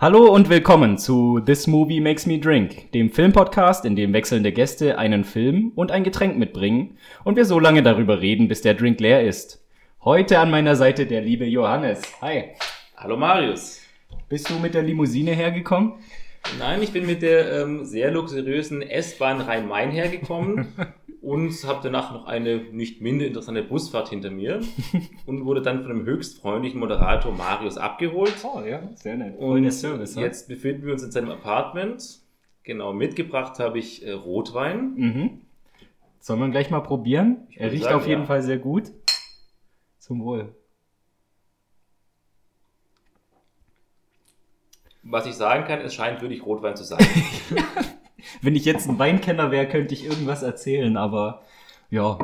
Hallo und willkommen zu This Movie Makes Me Drink, dem Filmpodcast, in dem wechselnde Gäste einen Film und ein Getränk mitbringen und wir so lange darüber reden, bis der Drink leer ist. Heute an meiner Seite der liebe Johannes. Hi. Hallo Marius. Bist du mit der Limousine hergekommen? Nein, ich bin mit der ähm, sehr luxuriösen S-Bahn Rhein-Main hergekommen und habe danach noch eine nicht minder interessante Busfahrt hinter mir und wurde dann von einem höchst freundlichen Moderator Marius abgeholt. Oh ja, sehr nett. Und jetzt befinden wir uns in seinem Apartment. Genau, mitgebracht habe ich äh, Rotwein. Mhm. Sollen wir gleich mal probieren? Ich Er riecht sagen, auf jeden ja. Fall sehr gut. Zum Wohl. Was ich sagen kann, es scheint wirklich Rotwein zu sein. Wenn ich jetzt ein Weinkenner wäre, könnte ich irgendwas erzählen, aber ja,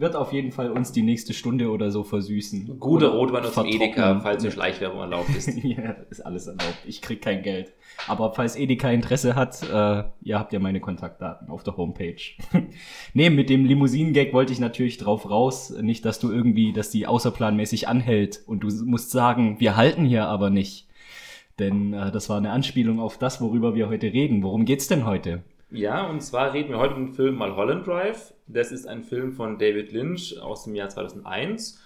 wird auf jeden Fall uns die nächste Stunde oder so versüßen. Oder Rotwein aus dem. Edeka, falls dir Schleichwerbung erlaubt ist. ja, ist alles erlaubt. Ich krieg kein Geld. Aber falls Edeka Interesse hat, äh, ihr habt ja meine Kontaktdaten auf der Homepage. nee, mit dem Limousinen-Gag wollte ich natürlich drauf raus. Nicht, dass du irgendwie, dass die außerplanmäßig anhält und du musst sagen, wir halten hier aber nicht. Denn äh, das war eine Anspielung auf das, worüber wir heute reden. Worum geht's denn heute? Ja, und zwar reden wir heute über den Film Mulholland Drive. Das ist ein Film von David Lynch aus dem Jahr 2001.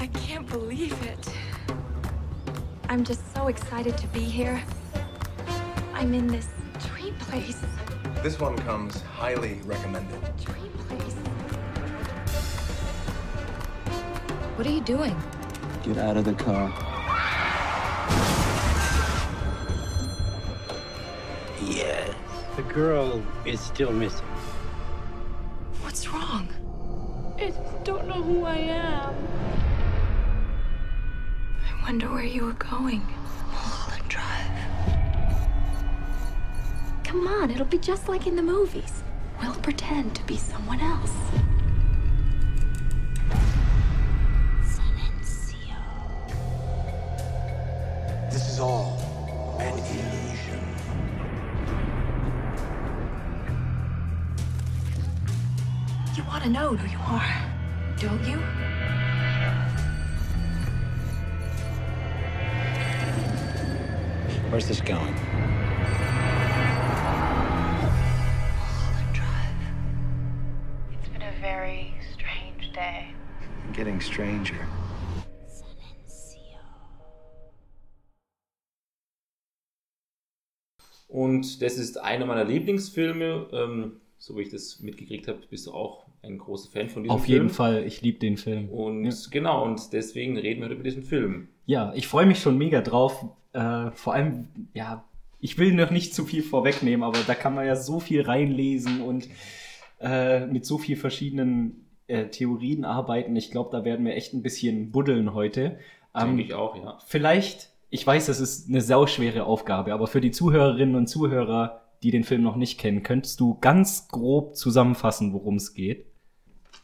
I can't believe it. I'm just so excited to be here. I'm in this dream place. This one comes highly recommended. What are you doing? Get out of the car. Yeah. The girl is still missing. What's wrong? I just don't know who I am. I wonder where you were going. Mulholland Drive. Come on, it'll be just like in the movies. We'll pretend to be someone else. Is all an illusion. You want to know who you are, don't you? Where's this going? Mulholland Drive. It's been a very strange day. Getting stranger. Und das ist einer meiner Lieblingsfilme. Ähm, so wie ich das mitgekriegt habe, bist du auch ein großer Fan von diesem Auf Film. jeden Fall, ich liebe den Film. Und Ja. genau, und deswegen reden wir heute über diesen Film. Ja, ich freue mich schon mega drauf. Äh, vor allem, ja, ich will noch nicht zu viel vorwegnehmen, aber da kann man ja so viel reinlesen und äh, mit so viel verschiedenen äh, Theorien arbeiten. Ich glaube, da werden wir echt ein bisschen buddeln heute. Ähm, Denke ich auch, ja. Vielleicht, ich weiß, das ist eine sauschwere Aufgabe, aber für die Zuhörerinnen und Zuhörer, die den Film noch nicht kennen, könntest du ganz grob zusammenfassen, worum es geht?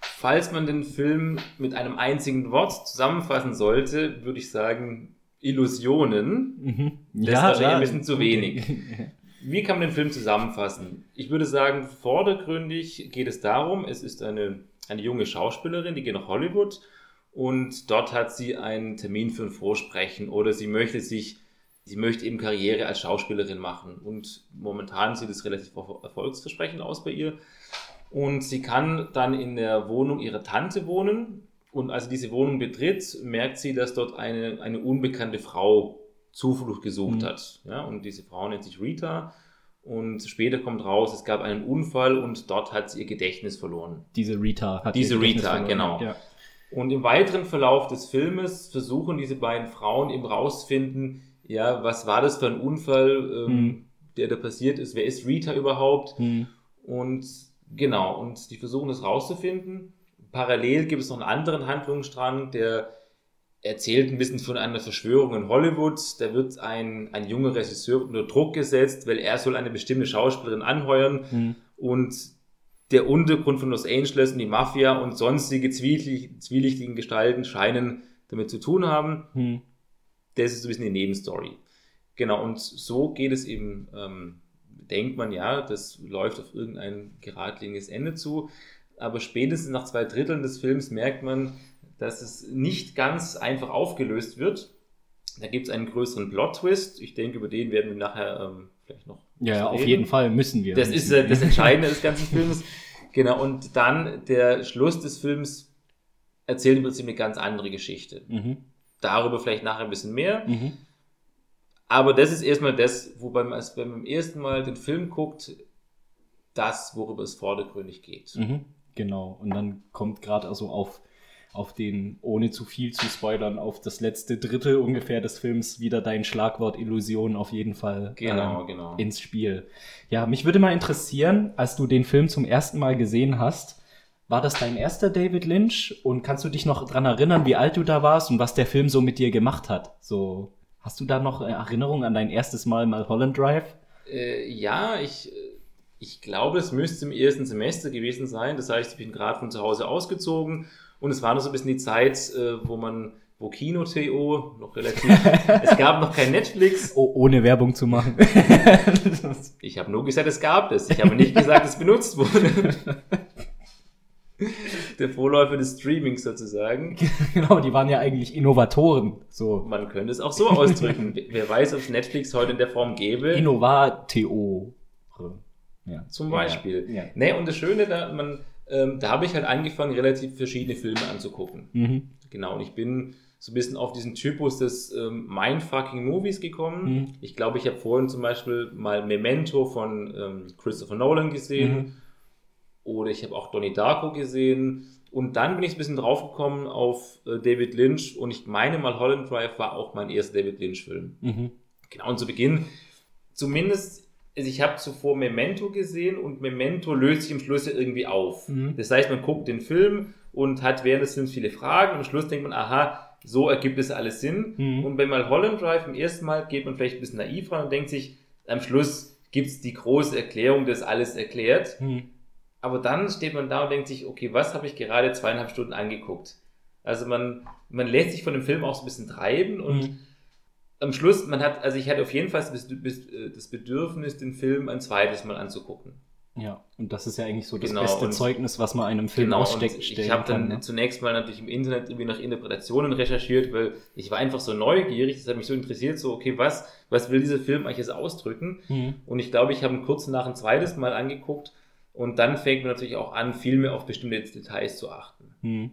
Falls man den Film mit einem einzigen Wort zusammenfassen sollte, würde ich sagen Illusionen. Mhm. Das ist wahrscheinlich ein bisschen zu wenig. Wie kann man den Film zusammenfassen? Ich würde sagen, vordergründig geht es darum, es ist eine, eine junge Schauspielerin, die geht nach Hollywood und dort hat sie einen Termin für ein Vorsprechen oder sie möchte sich, sie möchte eben Karriere als Schauspielerin machen und momentan sieht es relativ erfolgsversprechend aus bei ihr und sie kann dann in der Wohnung ihrer Tante wohnen und als sie diese Wohnung betritt, merkt sie, dass dort eine, eine unbekannte Frau Zuflucht gesucht Mhm. hat. Ja, und diese Frau nennt sich Rita. Und später kommt raus, es gab einen Unfall und dort hat sie ihr Gedächtnis verloren. Diese Rita hat Diese Rita, verloren. genau. Ja. Und im weiteren Verlauf des Filmes versuchen diese beiden Frauen eben rauszufinden, ja, was war das für ein Unfall, ähm, Mhm. der da passiert ist? Wer ist Rita überhaupt? Hm. Und genau, und die versuchen das rauszufinden. Parallel gibt es noch einen anderen Handlungsstrang, der erzählt ein bisschen von einer Verschwörung in Hollywood. Da wird ein, ein junger Regisseur unter Druck gesetzt, weil er soll eine bestimmte Schauspielerin anheuern. Hm. Und der Untergrund von Los Angeles und die Mafia und sonstige zwielichtigen, zwielichtigen Gestalten scheinen damit zu tun haben. Hm. Das ist so ein bisschen die Nebenstory. Genau, und so geht es eben, ähm, denkt man ja, das läuft auf irgendein geradliniges Ende zu. Aber spätestens nach zwei Dritteln des Films merkt man, dass es nicht ganz einfach aufgelöst wird. Da gibt es einen größeren Plot-Twist. Ich denke, über den werden wir nachher ähm, vielleicht noch. Ja, ja, auf reden. jeden Fall müssen wir. Das ist äh, das Entscheidende des ganzen Films. Genau, und dann der Schluss des Films erzählt im Prinzip eine ganz andere Geschichte. Mhm. Darüber vielleicht nachher ein bisschen mehr. Mhm. Aber das ist erstmal das, wobei man, wenn man beim ersten Mal den Film guckt, das, worüber es vordergründig geht. Mhm. Genau. Und dann kommt gerade also auf, auf den, ohne zu viel zu spoilern, auf das letzte Drittel ungefähr des Films wieder dein Schlagwort Illusion auf jeden Fall Genau, ähm, genau. ins Spiel. Ja, mich würde mal interessieren, als du den Film zum ersten Mal gesehen hast, war das dein erster David Lynch? Und kannst du dich noch dran erinnern, wie alt du da warst und was der Film so mit dir gemacht hat? So, hast du da noch Erinnerungen an dein erstes Mal Mulholland Drive? Äh, ja, ich, ich glaube, es müsste im ersten Semester gewesen sein. Das heißt, ich bin gerade von zu Hause ausgezogen und es war noch so ein bisschen die Zeit, äh, wo man, wo Kino.to noch relativ, es gab noch kein Netflix. Oh, ohne Werbung zu machen. Ich habe nur gesagt, es gab es. Ich habe nicht gesagt, es benutzt wurde. Der Vorläufer des Streamings sozusagen. genau, die waren ja eigentlich Innovatoren. So. Man könnte es auch so ausdrücken. Wer weiß, ob es Netflix heute in der Form gäbe. Innovateo. Ja. Zum Beispiel. Ja. ja. Nee, und das Schöne, da, man, ähm, da habe ich halt angefangen, relativ verschiedene Filme anzugucken. Mhm. Genau, und ich bin so ein bisschen auf diesen Typus des ähm, Mindfucking Movies gekommen. Mhm. Ich glaube, ich habe vorhin zum Beispiel mal Memento von ähm, Christopher Nolan gesehen. Mhm. Oder ich habe auch Donnie Darko gesehen. Und dann bin ich ein bisschen draufgekommen auf äh, David Lynch. Und ich meine mal, Holland Drive war auch mein erster David Lynch-Film. Mhm. Genau, und zu Beginn, zumindest, also ich habe zuvor Memento gesehen und Memento löst sich im Schluss irgendwie auf. Mhm. Das heißt, man guckt den Film und hat während des Films viele Fragen und am Schluss denkt man, aha, so ergibt es alles Sinn. Mhm. Und bei Mulholland Drive im ersten Mal geht man vielleicht ein bisschen naiv ran und denkt sich, am Schluss gibt es die große Erklärung, das alles erklärt. Mhm. Aber dann steht man da und denkt sich, okay, was habe ich gerade zweieinhalb Stunden angeguckt? Also man, man lässt sich von dem Film auch so ein bisschen treiben und Mhm. Am Schluss, man hat, also ich hatte auf jeden Fall das äh, das Bedürfnis, den Film ein zweites Mal anzugucken. Ja, und das ist ja eigentlich so das Genau, beste und- Zeugnis, was man einem Film Genau, ausstecken und ich habe dann kann. Ne? zunächst mal natürlich im Internet irgendwie nach Interpretationen recherchiert, weil ich war einfach so neugierig, das hat mich so interessiert, so, okay, was, was will dieser Film eigentlich jetzt ausdrücken? Mhm. Und ich glaube, ich habe ihn kurz nach ein zweites Mal angeguckt und dann fängt man natürlich auch an, viel mehr auf bestimmte Details zu achten. Mhm.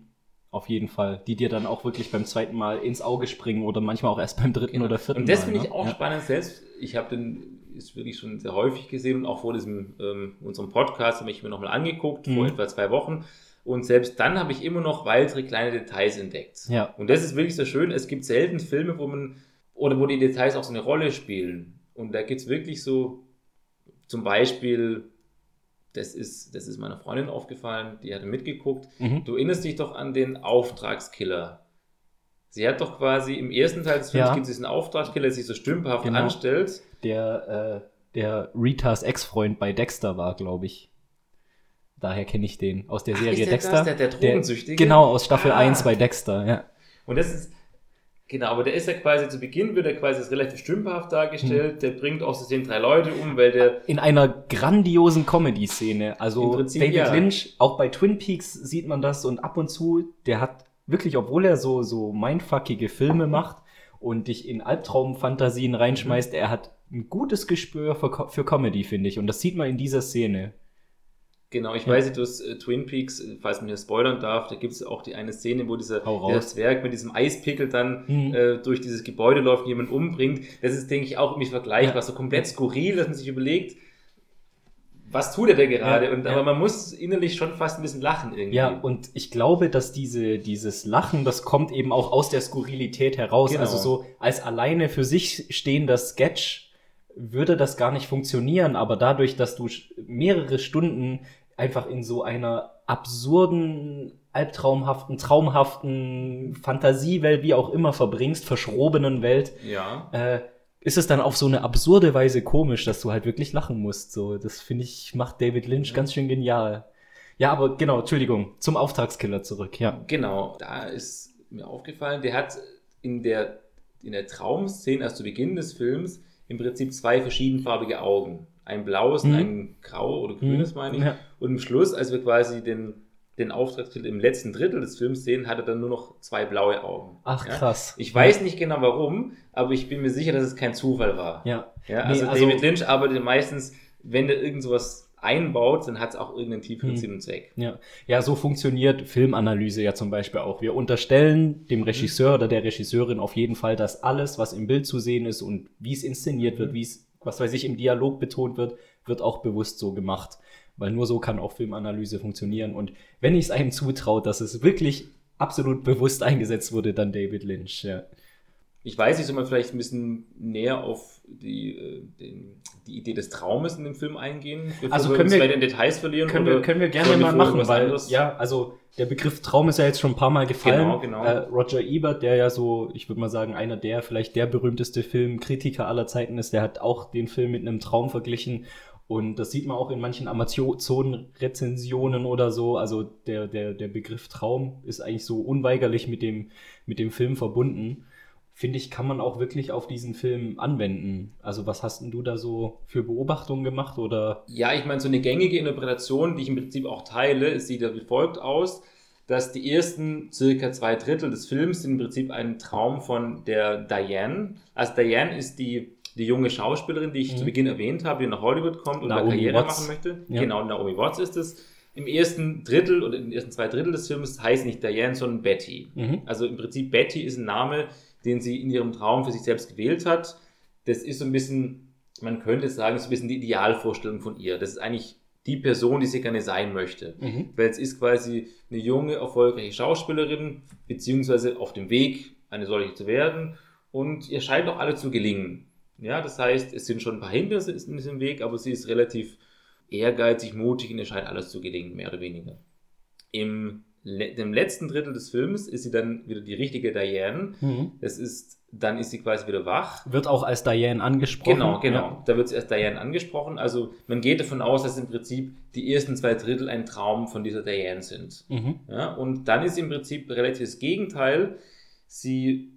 Auf jeden Fall. Die dir dann auch wirklich beim zweiten Mal ins Auge springen oder manchmal auch erst beim dritten oder vierten Und das Mal. finde ne? ich auch ja. spannend selbst. Ich habe den ist wirklich schon sehr häufig gesehen und auch vor diesem ähm, unserem Podcast habe ich mir nochmal angeguckt, vor Mhm. etwa zwei Wochen. Und selbst dann habe ich immer noch weitere kleine Details entdeckt. Ja. Und das ist wirklich so schön. Es gibt selten Filme, wo man, oder wo die Details auch so eine Rolle spielen. Und da gibt es wirklich so, zum Beispiel, das ist, das ist meiner Freundin aufgefallen, die hatte mitgeguckt. Mhm. Du erinnerst dich doch an den Auftragskiller. Sie hat doch quasi im ersten Teil des Films Ja. gibt es diesen Auftragskiller, der sich so stümperhaft Genau. anstellt. Der, äh, der Ritas Ex-Freund bei Dexter war, glaube ich. Daher kenne ich den. Aus der Ach, Serie der Dexter. das, der- der Drogensüchtige? genau, aus Staffel Ah. 1 bei Dexter, ja. Und das ist, genau, aber der ist ja quasi, zu Beginn wird er quasi als relativ stümperhaft dargestellt. Hm. Der bringt aus Versehen drei Leute um, weil der In einer grandiosen Comedy-Szene. Also Prinzip, David ja. Lynch, auch bei Twin Peaks sieht man das und ab und zu, der hat wirklich, obwohl er so, so mindfuckige Filme macht und dich in Albtraumfantasien reinschmeißt, er hat ein gutes Gespür für, für Comedy, finde ich. Und das sieht man in dieser Szene. Genau, ich Ja. weiß nicht, du hast äh, Twin Peaks, äh, falls man hier spoilern darf, da gibt es auch die eine Szene, wo dieser, Zwerg mit diesem Eispickel dann Mhm. äh, durch dieses Gebäude läuft und jemanden umbringt. Das ist, denke ich, auch irgendwie vergleichbar, Ja. so komplett skurril, dass man sich überlegt, was tut er da gerade? Ja, und, ja. Aber man muss innerlich schon fast ein bisschen lachen irgendwie. Ja, und ich glaube, dass diese, dieses Lachen, das kommt eben auch aus der Skurrilität heraus. Genau. Also so als alleine für sich stehender Sketch würde das gar nicht funktionieren, aber dadurch, dass du mehrere Stunden einfach in so einer absurden, albtraumhaften, traumhaften Fantasiewelt, wie auch immer verbringst, verschrobenen Welt, ja. äh, ist es dann auf so eine absurde Weise komisch, dass du halt wirklich lachen musst. So, das finde ich, macht David Lynch ganz schön genial. Ja, aber genau, Entschuldigung, zum Auftragskiller zurück, ja. Genau, da ist mir aufgefallen, der hat in der, in der Traumszene, also zu Beginn des Films, im Prinzip zwei verschiedenfarbige Augen. Ein blaues und Mhm. ein grau oder grünes, Mhm, meine ich. ja. Und im Schluss, als wir quasi den, den Auftragstitel im letzten Drittel des Films sehen, hat er dann nur noch zwei blaue Augen. Ach, Ja? krass. Ich weiß nicht genau warum, aber ich bin mir sicher, dass es kein Zufall war. Ja. Ja, Nee, also, also- David Lynch arbeitet meistens, wenn er irgend sowas einbaut, dann hat es auch irgendeinen tieferen Hm. Sinn und Zweck. Ja. ja, so funktioniert Filmanalyse ja zum Beispiel auch. Wir unterstellen dem Regisseur oder der Regisseurin auf jeden Fall, dass alles, was im Bild zu sehen ist und wie es inszeniert wird, wie es, was weiß ich, im Dialog betont wird, wird auch bewusst so gemacht. Weil nur so kann auch Filmanalyse funktionieren. Und wenn ich es einem zutraut, dass es wirklich absolut bewusst eingesetzt wurde, dann David Lynch. Ja. Ich weiß nicht, soll man vielleicht ein bisschen näher auf die, äh, den, die Idee des Traumes in dem Film eingehen? Also können wir- in Details verlieren? Können wir, können wir gerne mal machen, weil, anderes? ja, also der Begriff Traum ist ja jetzt schon ein paar Mal gefallen. Genau, genau. Äh, Roger Ebert, der ja so, ich würde mal sagen, einer der, vielleicht der berühmteste Filmkritiker aller Zeiten ist, der hat auch den Film mit einem Traum verglichen. Und das sieht man auch in manchen Amazon-Rezensionen oder so. Also der, der, der Begriff Traum ist eigentlich so unweigerlich mit dem, mit dem Film verbunden. Finde ich, kann man auch wirklich auf diesen Film anwenden. Also was hast denn du da so für Beobachtungen gemacht oder? Ja, ich meine, so eine gängige Interpretation, die ich im Prinzip auch teile, sieht ja wie folgt aus, dass die ersten circa zwei Drittel des Films sind im Prinzip ein Traum von der Diane. Also Diane ist die, die junge Schauspielerin, die ich Mhm. zu Beginn erwähnt habe, die nach Hollywood kommt und da Karriere Watts. machen möchte. Ja. Genau, Naomi Watts ist es. Im ersten Drittel oder in den ersten zwei Drittel des Films heißt nicht Diane, sondern Betty. Mhm. Also im Prinzip Betty ist ein Name, den sie in ihrem Traum für sich selbst gewählt hat. Das ist so ein bisschen, man könnte sagen, so ein bisschen die Idealvorstellung von ihr. Das ist eigentlich die Person, die sie gerne sein möchte. Mhm. Weil es ist quasi eine junge, erfolgreiche Schauspielerin, beziehungsweise auf dem Weg, eine solche zu werden. Und ihr scheint auch alle zu gelingen. Ja, das heißt, es sind schon ein paar Hindernisse in diesem Weg, aber sie ist relativ ehrgeizig, mutig und ihr scheint alles zu gelingen, mehr oder weniger. Im le dem letzten Drittel des Films ist sie dann wieder die richtige Diane. Mhm. Das ist, dann ist sie quasi wieder wach. Wird auch als Diane angesprochen. Genau, genau. Ja. Da wird sie erst Diane angesprochen. Also man geht davon aus, dass im Prinzip die ersten zwei Drittel ein Traum von dieser Diane sind. Mhm. Ja, und dann ist im Prinzip relativ das Gegenteil. Sie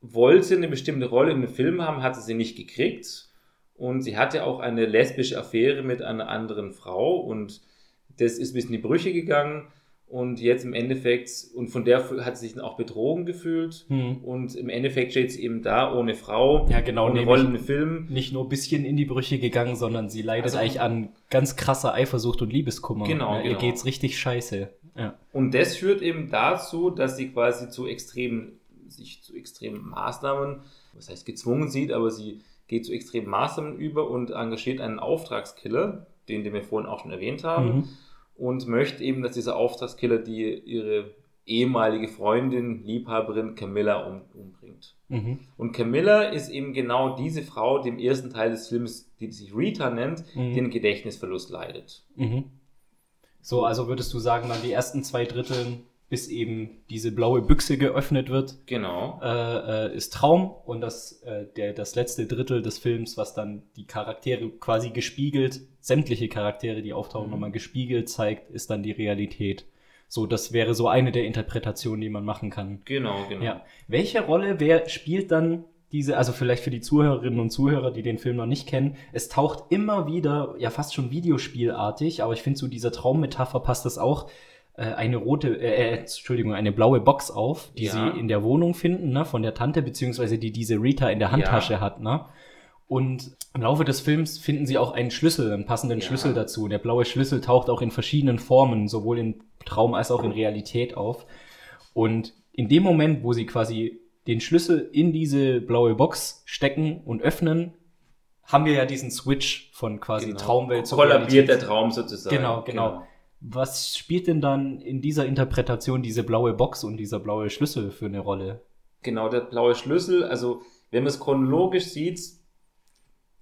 wollte eine bestimmte Rolle in einem Film haben, hatte sie nicht gekriegt. Und sie hatte auch eine lesbische Affäre mit einer anderen Frau. Und das ist ein bisschen in die Brüche gegangen. Und jetzt im Endeffekt, und von der hat sie sich dann auch betrogen gefühlt. Mhm. Und im Endeffekt steht sie eben da ohne Frau, Ja, genau, ohne Rolle im Film. Nicht nur ein bisschen in die Brüche gegangen, sondern sie leidet Also- eigentlich an ganz krasser Eifersucht und Liebeskummer. Genau, ja, Ihr genau. geht's richtig scheiße. Ja. Und das führt eben dazu, dass sie quasi zu extremen, sich zu extremen Maßnahmen, was heißt gezwungen sieht, aber sie geht zu extremen Maßnahmen über und engagiert einen Auftragskiller, den, den wir vorhin auch schon erwähnt haben, Mhm. Und möchte eben, dass dieser Auftragskiller die ihre ehemalige Freundin, Liebhaberin Camilla um, umbringt. Mhm. Und Camilla ist eben genau diese Frau, die im ersten Teil des Films, die sich Rita nennt, Mhm. den Gedächtnisverlust leidet. Mhm. So, also würdest du sagen, dann die ersten zwei Drittel, bis eben diese blaue Büchse geöffnet wird, Genau. äh, äh, ist Traum und das, äh, der, das letzte Drittel des Films, was dann die Charaktere quasi gespiegelt, sämtliche Charaktere, die auftauchen, Mhm. nochmal gespiegelt zeigt, ist dann die Realität. So, das wäre so eine der Interpretationen, die man machen kann. Genau, genau. Ja. Welche Rolle wer spielt dann diese, also vielleicht für die Zuhörerinnen und Zuhörer, die den Film noch nicht kennen, es taucht immer wieder, ja fast schon Videospielartig, aber ich finde so dieser Traummetapher passt das auch, äh, eine rote, äh, äh, Entschuldigung, eine blaue Box auf, die Ja. sie in der Wohnung finden, ne, von der Tante, beziehungsweise die diese Rita in der Handtasche Ja. hat, ne? Und im Laufe des Films finden sie auch einen Schlüssel, einen passenden Ja. Schlüssel dazu. Der blaue Schlüssel taucht auch in verschiedenen Formen, sowohl im Traum als auch in Realität auf. Und in dem Moment, wo sie quasi den Schlüssel in diese blaue Box stecken und öffnen, haben wir ja diesen Switch von quasi Genau. Traumwelt zu Kollabiert Realität. der Traum sozusagen. Genau, genau. Was spielt denn dann in dieser Interpretation diese blaue Box und dieser blaue Schlüssel für eine Rolle? Genau, der blaue Schlüssel, also wenn man es chronologisch sieht,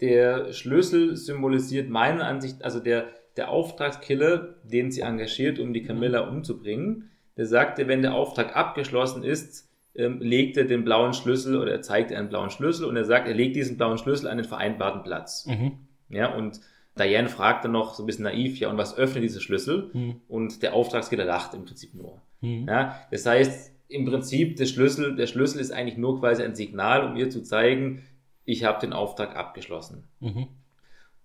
der Schlüssel symbolisiert meiner Ansicht, also der, der Auftragskiller, den sie engagiert, um die Camilla umzubringen, der sagte, wenn der Auftrag abgeschlossen ist, ähm, legt er den blauen Schlüssel oder er zeigt einen blauen Schlüssel und er sagt, er legt diesen blauen Schlüssel an den vereinbarten Platz. Mhm. Ja, und Diane fragt dann noch so ein bisschen naiv, ja, und was öffnet dieser Schlüssel? Mhm. Und der Auftragskiller lacht im Prinzip nur. Mhm. Ja, das heißt, im Prinzip, der Schlüssel, der Schlüssel ist eigentlich nur quasi ein Signal, um ihr zu zeigen, ich habe den Auftrag abgeschlossen. Mhm.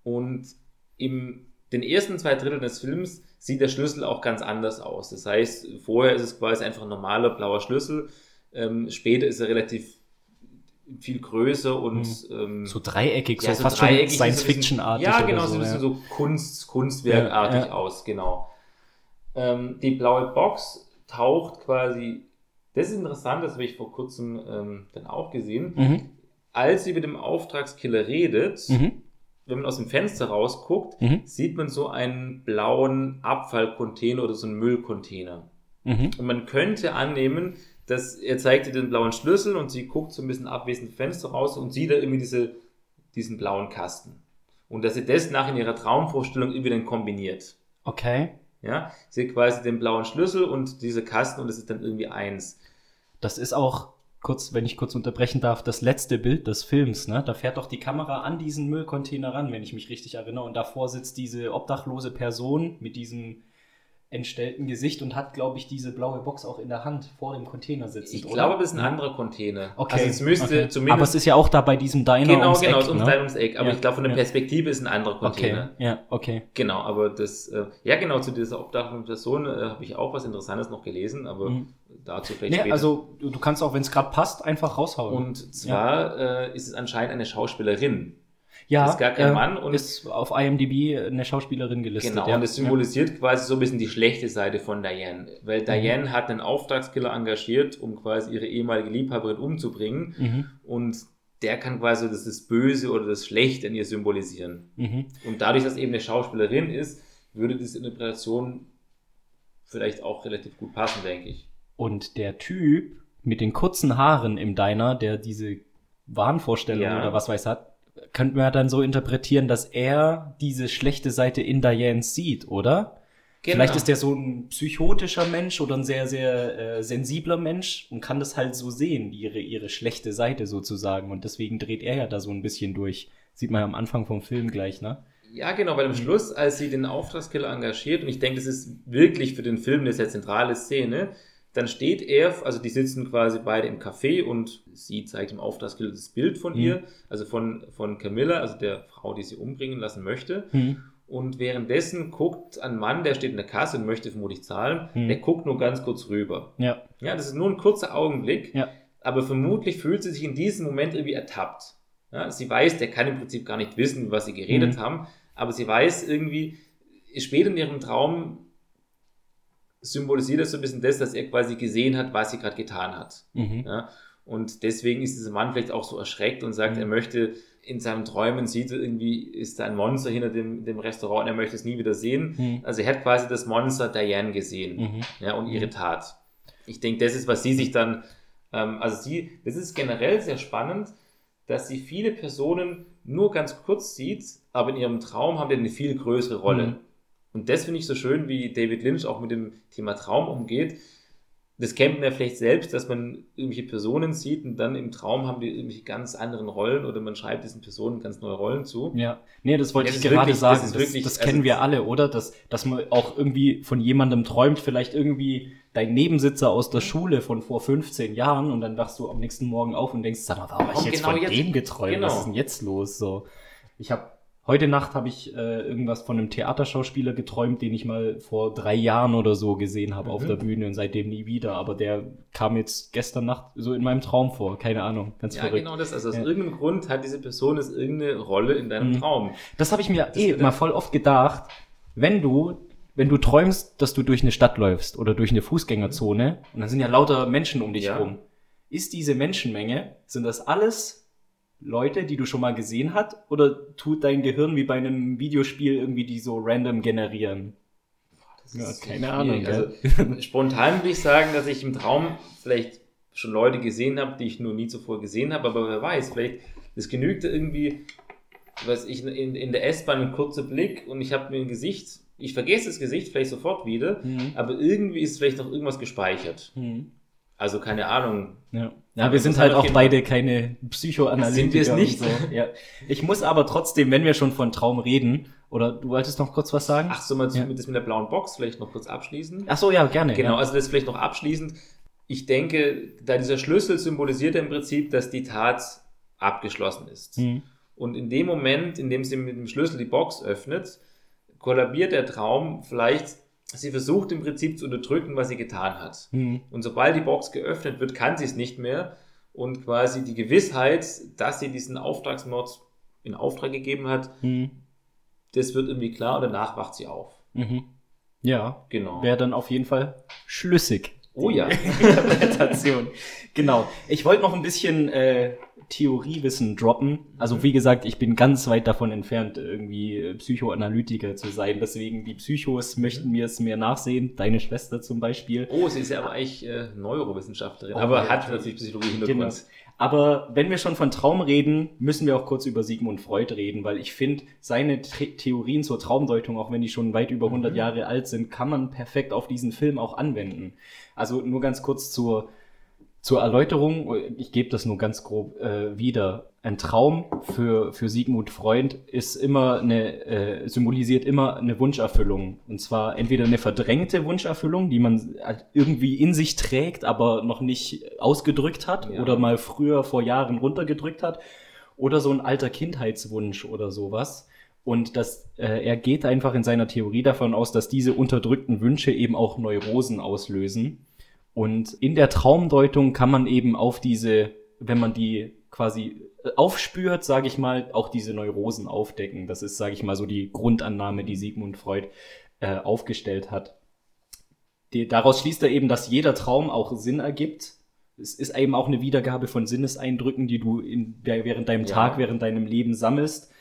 Und im den ersten zwei Drittel des Films sieht der Schlüssel auch ganz anders aus. Das heißt, vorher ist es quasi einfach ein normaler blauer Schlüssel. Ähm, später ist er relativ viel größer und ähm, So dreieckig, ja, so fast dreieckig, schon so Science-Fiction-artig. Ja, genau, so so, ein bisschen ja. so Kunst, Kunstwerkartig Ja, ja. aus, genau. Ähm, die blaue Box taucht quasi, das ist interessant, das habe ich vor kurzem ähm, dann auch gesehen, Mhm. Als sie mit dem Auftragskiller redet, Mhm. wenn man aus dem Fenster rausguckt, Mhm. sieht man so einen blauen Abfallcontainer oder so einen Müllcontainer. Mhm. Und man könnte annehmen, dass er zeigt ihr den blauen Schlüssel und sie guckt so ein bisschen abwesend Fenster raus und sieht da irgendwie diese, diesen blauen Kasten. Und dass sie das nach in ihrer Traumvorstellung irgendwie dann kombiniert. Okay. Ja, sie quasi den blauen Schlüssel und diese Kasten und es ist dann irgendwie eins. Das ist auch, kurz, wenn ich kurz unterbrechen darf, das letzte Bild des Films, ne? Da fährt doch die Kamera an diesen Müllcontainer ran, wenn ich mich richtig erinnere. Und davor sitzt diese obdachlose Person mit diesem entstellten Gesicht und hat, glaube ich, diese blaue Box auch in der Hand vor dem Container sitzend. Ich oder? glaube, das ist ein Ja. anderer Container. Okay. Also es müsste okay. zumindest. Aber es ist ja auch da bei diesem Diner genau, ums genau, Eck, ist ums ne? Ums Eck. Aber Ja, ich glaube, von der ja. Perspektive ist ein anderer Container. Okay, ja, okay. Genau, aber das, äh, ja genau, zu dieser obdachlosen Person äh, habe ich auch was Interessantes noch gelesen, aber Mhm. dazu vielleicht Nee, später. also du, kannst auch, wenn es gerade passt, einfach raushauen. und zwar äh, ist es anscheinend eine Schauspielerin. Ja, ist gar kein äh, Mann und- ist auf IMDb eine Schauspielerin gelistet. Genau, ja. und es symbolisiert quasi so ein bisschen die schlechte Seite von Diane. Mhm. Weil Diane hat einen Auftragskiller engagiert, um quasi ihre ehemalige Liebhaberin umzubringen. Ja. Mhm, Und der kann quasi das, das Böse oder das Schlechte in ihr symbolisieren. mhm. Und dadurch, dass eben eine Schauspielerin ist, würde diese Interpretation vielleicht auch relativ gut passen, denke ich. Und der Typ mit den kurzen Haaren im Diner, der diese Wahnvorstellung Ja. oder was weiß hat, könnten wir dann so interpretieren, dass er diese schlechte Seite in Diane sieht, oder? Genau. Vielleicht ist der so ein psychotischer Mensch oder ein sehr, sehr äh, sensibler Mensch und kann das halt so sehen, ihre, ihre schlechte Seite sozusagen. Und deswegen dreht er ja da so ein bisschen durch. Sieht man ja am Anfang vom Film gleich, ne? Ja, genau, weil am Mhm. Schluss, als sie den Auftragskiller engagiert, und ich denke, das ist wirklich für den Film eine sehr zentrale Szene, dann steht er, also die sitzen quasi beide im Café und sie zeigt dem Auftragskiller das Bild von Mhm. ihr, also von, von Camilla, also der Frau, die sie umbringen lassen möchte. Hm. Und währenddessen guckt ein Mann, der steht in der Kasse und möchte vermutlich zahlen, Mhm. der guckt nur ganz kurz rüber. Ja, Ja, das ist nur ein kurzer Augenblick, ja. aber vermutlich fühlt sie sich in diesem Moment irgendwie ertappt. Ja, sie weiß, der kann im Prinzip gar nicht wissen, was sie geredet Mhm. haben, aber sie weiß irgendwie, später in ihrem Traum symbolisiert das so ein bisschen das, dass er quasi gesehen hat, was sie gerade getan hat. Mhm. Ja? Und deswegen ist dieser Mann vielleicht auch so erschreckt und sagt, Mhm. er möchte in seinen Träumen sieht irgendwie, ist da ein Monster hinter dem, dem Restaurant und er möchte es nie wieder sehen. Mhm. Also er hat quasi das Monster Diane gesehen Mhm. ja, und ihre Tat. Ich denke, das ist, was sie sich dann, ähm, also sie, das ist generell sehr spannend, dass sie viele Personen nur ganz kurz sieht, aber in ihrem Traum haben die eine viel größere Rolle. Und das finde ich so schön, wie David Lynch auch mit dem Thema Traum umgeht. Das kennt man ja vielleicht selbst, dass man irgendwelche Personen sieht und dann im Traum haben die irgendwelche ganz anderen Rollen oder man schreibt diesen Personen ganz neue Rollen zu. Ja, nee, das wollte Das ich gerade wirklich- sagen. das Das, ist das, wirklich- kennen also- wir alle, oder? Dass, dass man auch irgendwie von jemandem träumt, vielleicht irgendwie dein Nebensitzer aus der Schule von vor 15 Jahren und dann wachst du am nächsten Morgen auf und denkst, sag mal, warum habe ich jetzt genau von jetzt? dem geträumt? Genau. Was ist denn jetzt los? So, ich habe heute Nacht habe ich äh, irgendwas von einem Theaterschauspieler geträumt, den ich mal vor drei Jahren oder so gesehen habe auf Mhm. der Bühne und seitdem nie wieder. Aber der kam jetzt gestern Nacht so in meinem Traum vor. Keine Ahnung, ganz Ja, verrückt. genau das. Also aus Ja. irgendeinem Grund hat diese Person jetzt irgendeine Rolle in deinem Mhm. Traum. Das habe ich mir Das eh mal voll oft gedacht, wenn du, wenn du träumst, dass du durch eine Stadt läufst oder durch eine Fußgängerzone und dann sind ja lauter Menschen um dich Ja. rum. Ist diese Menschenmenge, sind das alles Leute, die du schon mal gesehen hast, oder tut dein Gehirn wie bei einem Videospiel irgendwie die so random generieren? Das Ja, keine. Ahnung, Also, spontan würde ich sagen, dass ich im Traum vielleicht schon Leute gesehen habe, die ich nur nie zuvor gesehen habe, aber wer weiß, vielleicht, es genügte irgendwie, was ich in, in der S-Bahn ein kurzer Blick und ich habe mir ein Gesicht, ich vergesse das Gesicht vielleicht sofort wieder, Mhm. aber irgendwie ist vielleicht noch irgendwas gespeichert. Mhm. Also keine Ahnung. Ja. Ja, wir sind halt auch beide keine Psychoanalytiker. Sind wir es nicht? So. Ja. Ich muss aber trotzdem, wenn wir schon von Traum reden, oder du wolltest noch kurz was sagen? Ach, so mal Ja. mit das mit der blauen Box vielleicht noch kurz abschließen. Ach so, ja, gerne. Genau, ja. also das vielleicht noch abschließend. Ich denke, da dieser Schlüssel symbolisiert im Prinzip, dass die Tat abgeschlossen ist. Mhm. Und in dem Moment, in dem sie mit dem Schlüssel die Box öffnet, kollabiert der Traum vielleicht, sie versucht im Prinzip zu unterdrücken, was sie getan hat. Mhm. Und sobald die Box geöffnet wird, kann sie es nicht mehr. Und quasi die Gewissheit, dass sie diesen Auftragsmord in Auftrag gegeben hat, Mhm. das wird irgendwie klar und danach wacht sie auf. Mhm. Ja, Genau. wäre dann auf jeden Fall schlüssig. Oh ja. Interpretation. genau. Ich wollte noch ein bisschen äh, Theoriewissen droppen. Also wie gesagt, ich bin ganz weit davon entfernt, irgendwie äh, Psychoanalytiker zu sein. Deswegen die Psychos möchten mir es mehr nachsehen. Deine Schwester zum Beispiel. Oh, sie ist ja aber eigentlich äh, Neurowissenschaftlerin, Oh, aber ja, hat natürlich. natürlich Psychologie-Hintergrund. Genau. Aber wenn wir schon von Traum reden, müssen wir auch kurz über Sigmund Freud reden, weil ich finde, seine The Theorien zur Traumdeutung, auch wenn die schon weit über 100 Jahre alt sind, kann man perfekt auf diesen Film auch anwenden. Also nur ganz kurz zur, zur Erläuterung, ich gebe das nur ganz grob äh, wieder. Ein Traum für, für Sigmund Freud ist immer eine, äh, symbolisiert immer eine Wunscherfüllung. Und zwar entweder eine verdrängte Wunscherfüllung, die man halt irgendwie in sich trägt, aber noch nicht ausgedrückt hat Ja. oder mal früher vor Jahren runtergedrückt hat. Oder so ein alter Kindheitswunsch oder sowas. Und das, äh, er geht einfach in seiner Theorie davon aus, dass diese unterdrückten Wünsche eben auch Neurosen auslösen. Und in der Traumdeutung kann man eben auf diese, wenn man die quasi äh, aufspürt, sage ich mal, auch diese Neurosen aufdecken. Das ist, sage ich mal, so die Grundannahme, die Sigmund Freud äh, aufgestellt hat. Die, daraus schließt er eben, dass jeder Traum auch Sinn ergibt. Es ist eben auch eine Wiedergabe von Sinneseindrücken, die du in, während deinem Ja. Tag, während deinem Leben sammelst.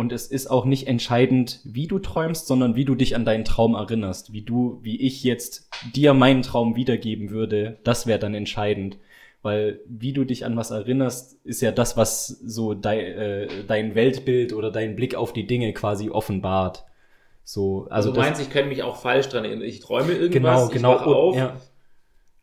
Und es ist auch nicht entscheidend, wie du träumst, sondern wie du dich an deinen Traum erinnerst. Wie du, wie ich jetzt dir meinen Traum wiedergeben würde, das wäre dann entscheidend. Weil wie du dich an was erinnerst, ist ja das, was so dei, äh, dein Weltbild oder dein Blick auf die Dinge quasi offenbart. So, also, Also du meinst, ich könnte mich auch falsch dran erinnern. Ich träume irgendwas, genau, ich genau. wach auf ja.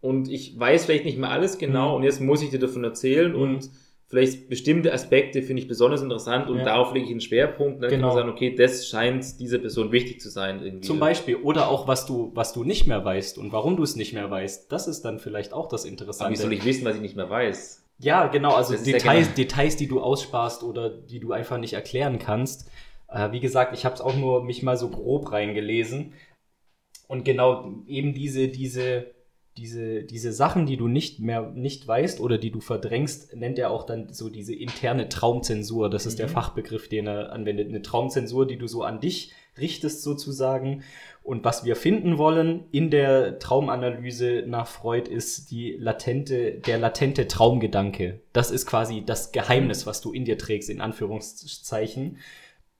und ich weiß vielleicht nicht mehr alles genau Mhm. und jetzt muss ich dir davon erzählen Mhm. und vielleicht bestimmte Aspekte finde ich besonders interessant und Ja. darauf lege ich einen Schwerpunkt. Dann Genau. kann man sagen, okay, das scheint dieser Person wichtig zu sein. Irgendwie. Zum Beispiel. Oder auch, was du, was du nicht mehr weißt und warum du es nicht mehr weißt. Das ist dann vielleicht auch das Aber wie Interessante. soll ich wissen, was ich nicht mehr weiß? Ja, genau, also ist ja Details, genau- Details, die du aussparst oder die du einfach nicht erklären kannst. Äh, wie gesagt, ich habe es auch nur mich mal so grob reingelesen. Und genau eben diese, diese, diese, diese Sachen, die du nicht mehr nicht weißt oder die du verdrängst, nennt er auch dann so diese interne Traumzensur. Das ist der Mhm. Fachbegriff, den er anwendet. Eine Traumzensur, die du so an dich richtest sozusagen. Und was wir finden wollen in der Traumanalyse nach Freud ist die latente, der latente Traumgedanke. Das ist quasi das Geheimnis, was du in dir trägst, in Anführungszeichen.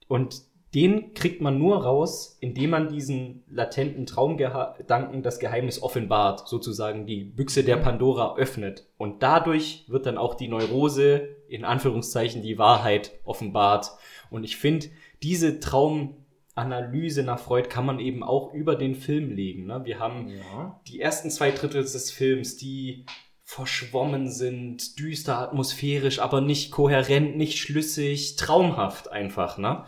Und den kriegt man nur raus, indem man diesen latenten Traumgedanken das Geheimnis offenbart, sozusagen die Büchse der Pandora öffnet. Und dadurch wird dann auch die Neurose, in Anführungszeichen, die Wahrheit offenbart. Und ich finde, diese Traumanalyse nach Freud kann man eben auch über den Film legen. Ne? Wir haben Ja. die ersten zwei Drittel des Films, die verschwommen sind, düster, atmosphärisch, aber nicht kohärent, nicht schlüssig, traumhaft einfach, ne?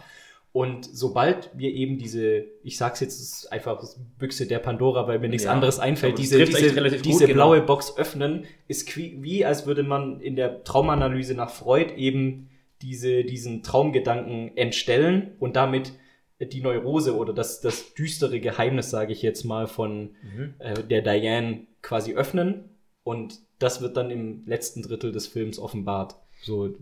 Und sobald wir eben diese, ich sag's jetzt einfach Büchse der Pandora, weil mir nichts Ja, anderes einfällt, diese, diese, relativ gut, diese genau. blaue Box öffnen, ist qui- wie, als würde man in der Traumanalyse nach Freud eben diese, diesen Traumgedanken entstellen und damit die Neurose oder das, das düstere Geheimnis, sage ich jetzt mal, von Mhm. äh, der Diane quasi öffnen. Und das wird dann im letzten Drittel des Films offenbart. So,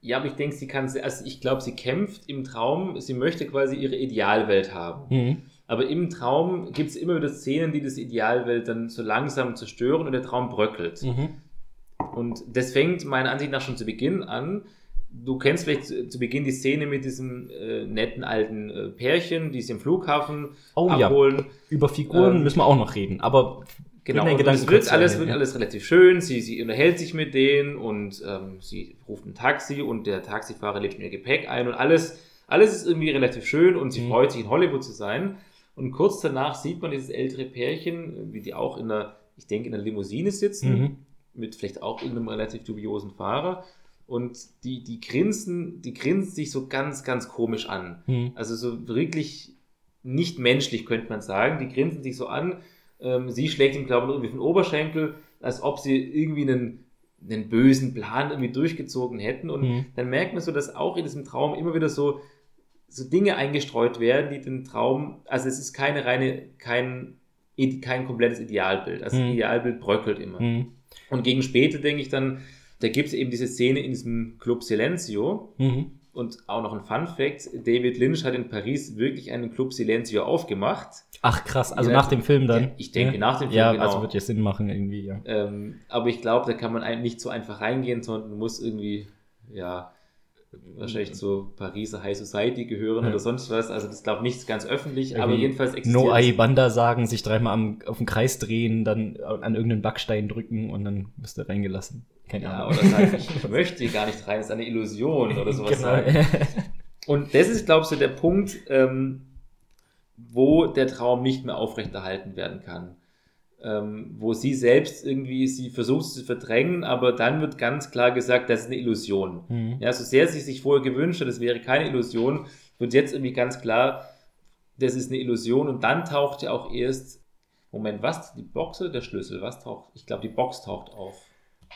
Ja, aber ich denke, sie kann, also ich glaube, sie kämpft im Traum, sie möchte quasi ihre Idealwelt haben. mhm. Aber im Traum gibt es immer wieder Szenen, die das Idealwelt dann so langsam zerstören und der Traum bröckelt. Mhm. Und das fängt meiner Ansicht nach schon zu Beginn an. Du kennst vielleicht zu, zu Beginn die Szene mit diesem äh, netten alten äh, Pärchen, die sie im Flughafen Oh ja. abholen. Über Figuren Ähm, müssen wir auch noch reden. Aber Genau, und es wird alles, wird ja. alles relativ schön. Sie, sie unterhält sich mit denen und ähm, sie ruft ein Taxi und der Taxifahrer lädt ihr Gepäck ein und alles, alles ist irgendwie relativ schön und sie Mhm. freut sich in Hollywood zu sein. Und kurz danach sieht man dieses ältere Pärchen, wie die auch in einer, ich denke, in einer Limousine sitzen, Mhm. mit vielleicht auch irgendeinem relativ dubiosen Fahrer. Und die, die grinsen, die grinsen sich so ganz, ganz komisch an. Mhm. Also so wirklich nicht menschlich, könnte man sagen. Die grinsen sich so an. Ähm, sie schlägt ihm, glaube ich, irgendwie von Oberschenkel, als ob sie irgendwie einen, einen bösen Plan irgendwie durchgezogen hätten. Und Mhm. dann merkt man so, dass auch in diesem Traum immer wieder so so Dinge eingestreut werden, die den Traum, also es ist keine reine, kein, kein komplettes Idealbild. Also das Mhm. Idealbild bröckelt immer. Mhm. Und gegen später denke ich dann, da gibt es eben diese Szene in diesem Club Silencio, Mhm. Und auch noch ein Fun Fact: David Lynch hat in Paris wirklich einen Club Silencio aufgemacht. Ach krass, also Ja, nach dem Film dann. ich denke, ja. nach dem Film, Ja, genau. also wird ja Sinn machen irgendwie, ja. Ähm, aber ich glaube, da kann man nicht so einfach reingehen, sondern muss irgendwie, ja, wahrscheinlich zur Pariser High Society gehören Ja. oder sonst was. Also das glaube ich nicht ganz öffentlich, aber Irgendwie jedenfalls No das- Ai Banda sagen, sich dreimal am, auf den Kreis drehen, dann an irgendeinen Backstein drücken und dann wirst du reingelassen. Keine Ja, Ahnung. oder sagen, ich möchte gar nicht rein, es ist eine Illusion oder sowas Genau. sagen. Und das ist, glaube ich, so der Punkt, ähm, wo der Traum nicht mehr aufrechterhalten werden kann. Ähm, wo sie selbst irgendwie, sie versucht es zu verdrängen, aber dann wird ganz klar gesagt, das ist eine Illusion. Mhm. Ja, so sehr sie sich vorher gewünscht hat, es wäre keine Illusion, wird jetzt irgendwie ganz klar, das ist eine Illusion und dann taucht ja auch erst, Moment, was? Die Box oder der Schlüssel? Was taucht? Ich glaube, die Box taucht auf.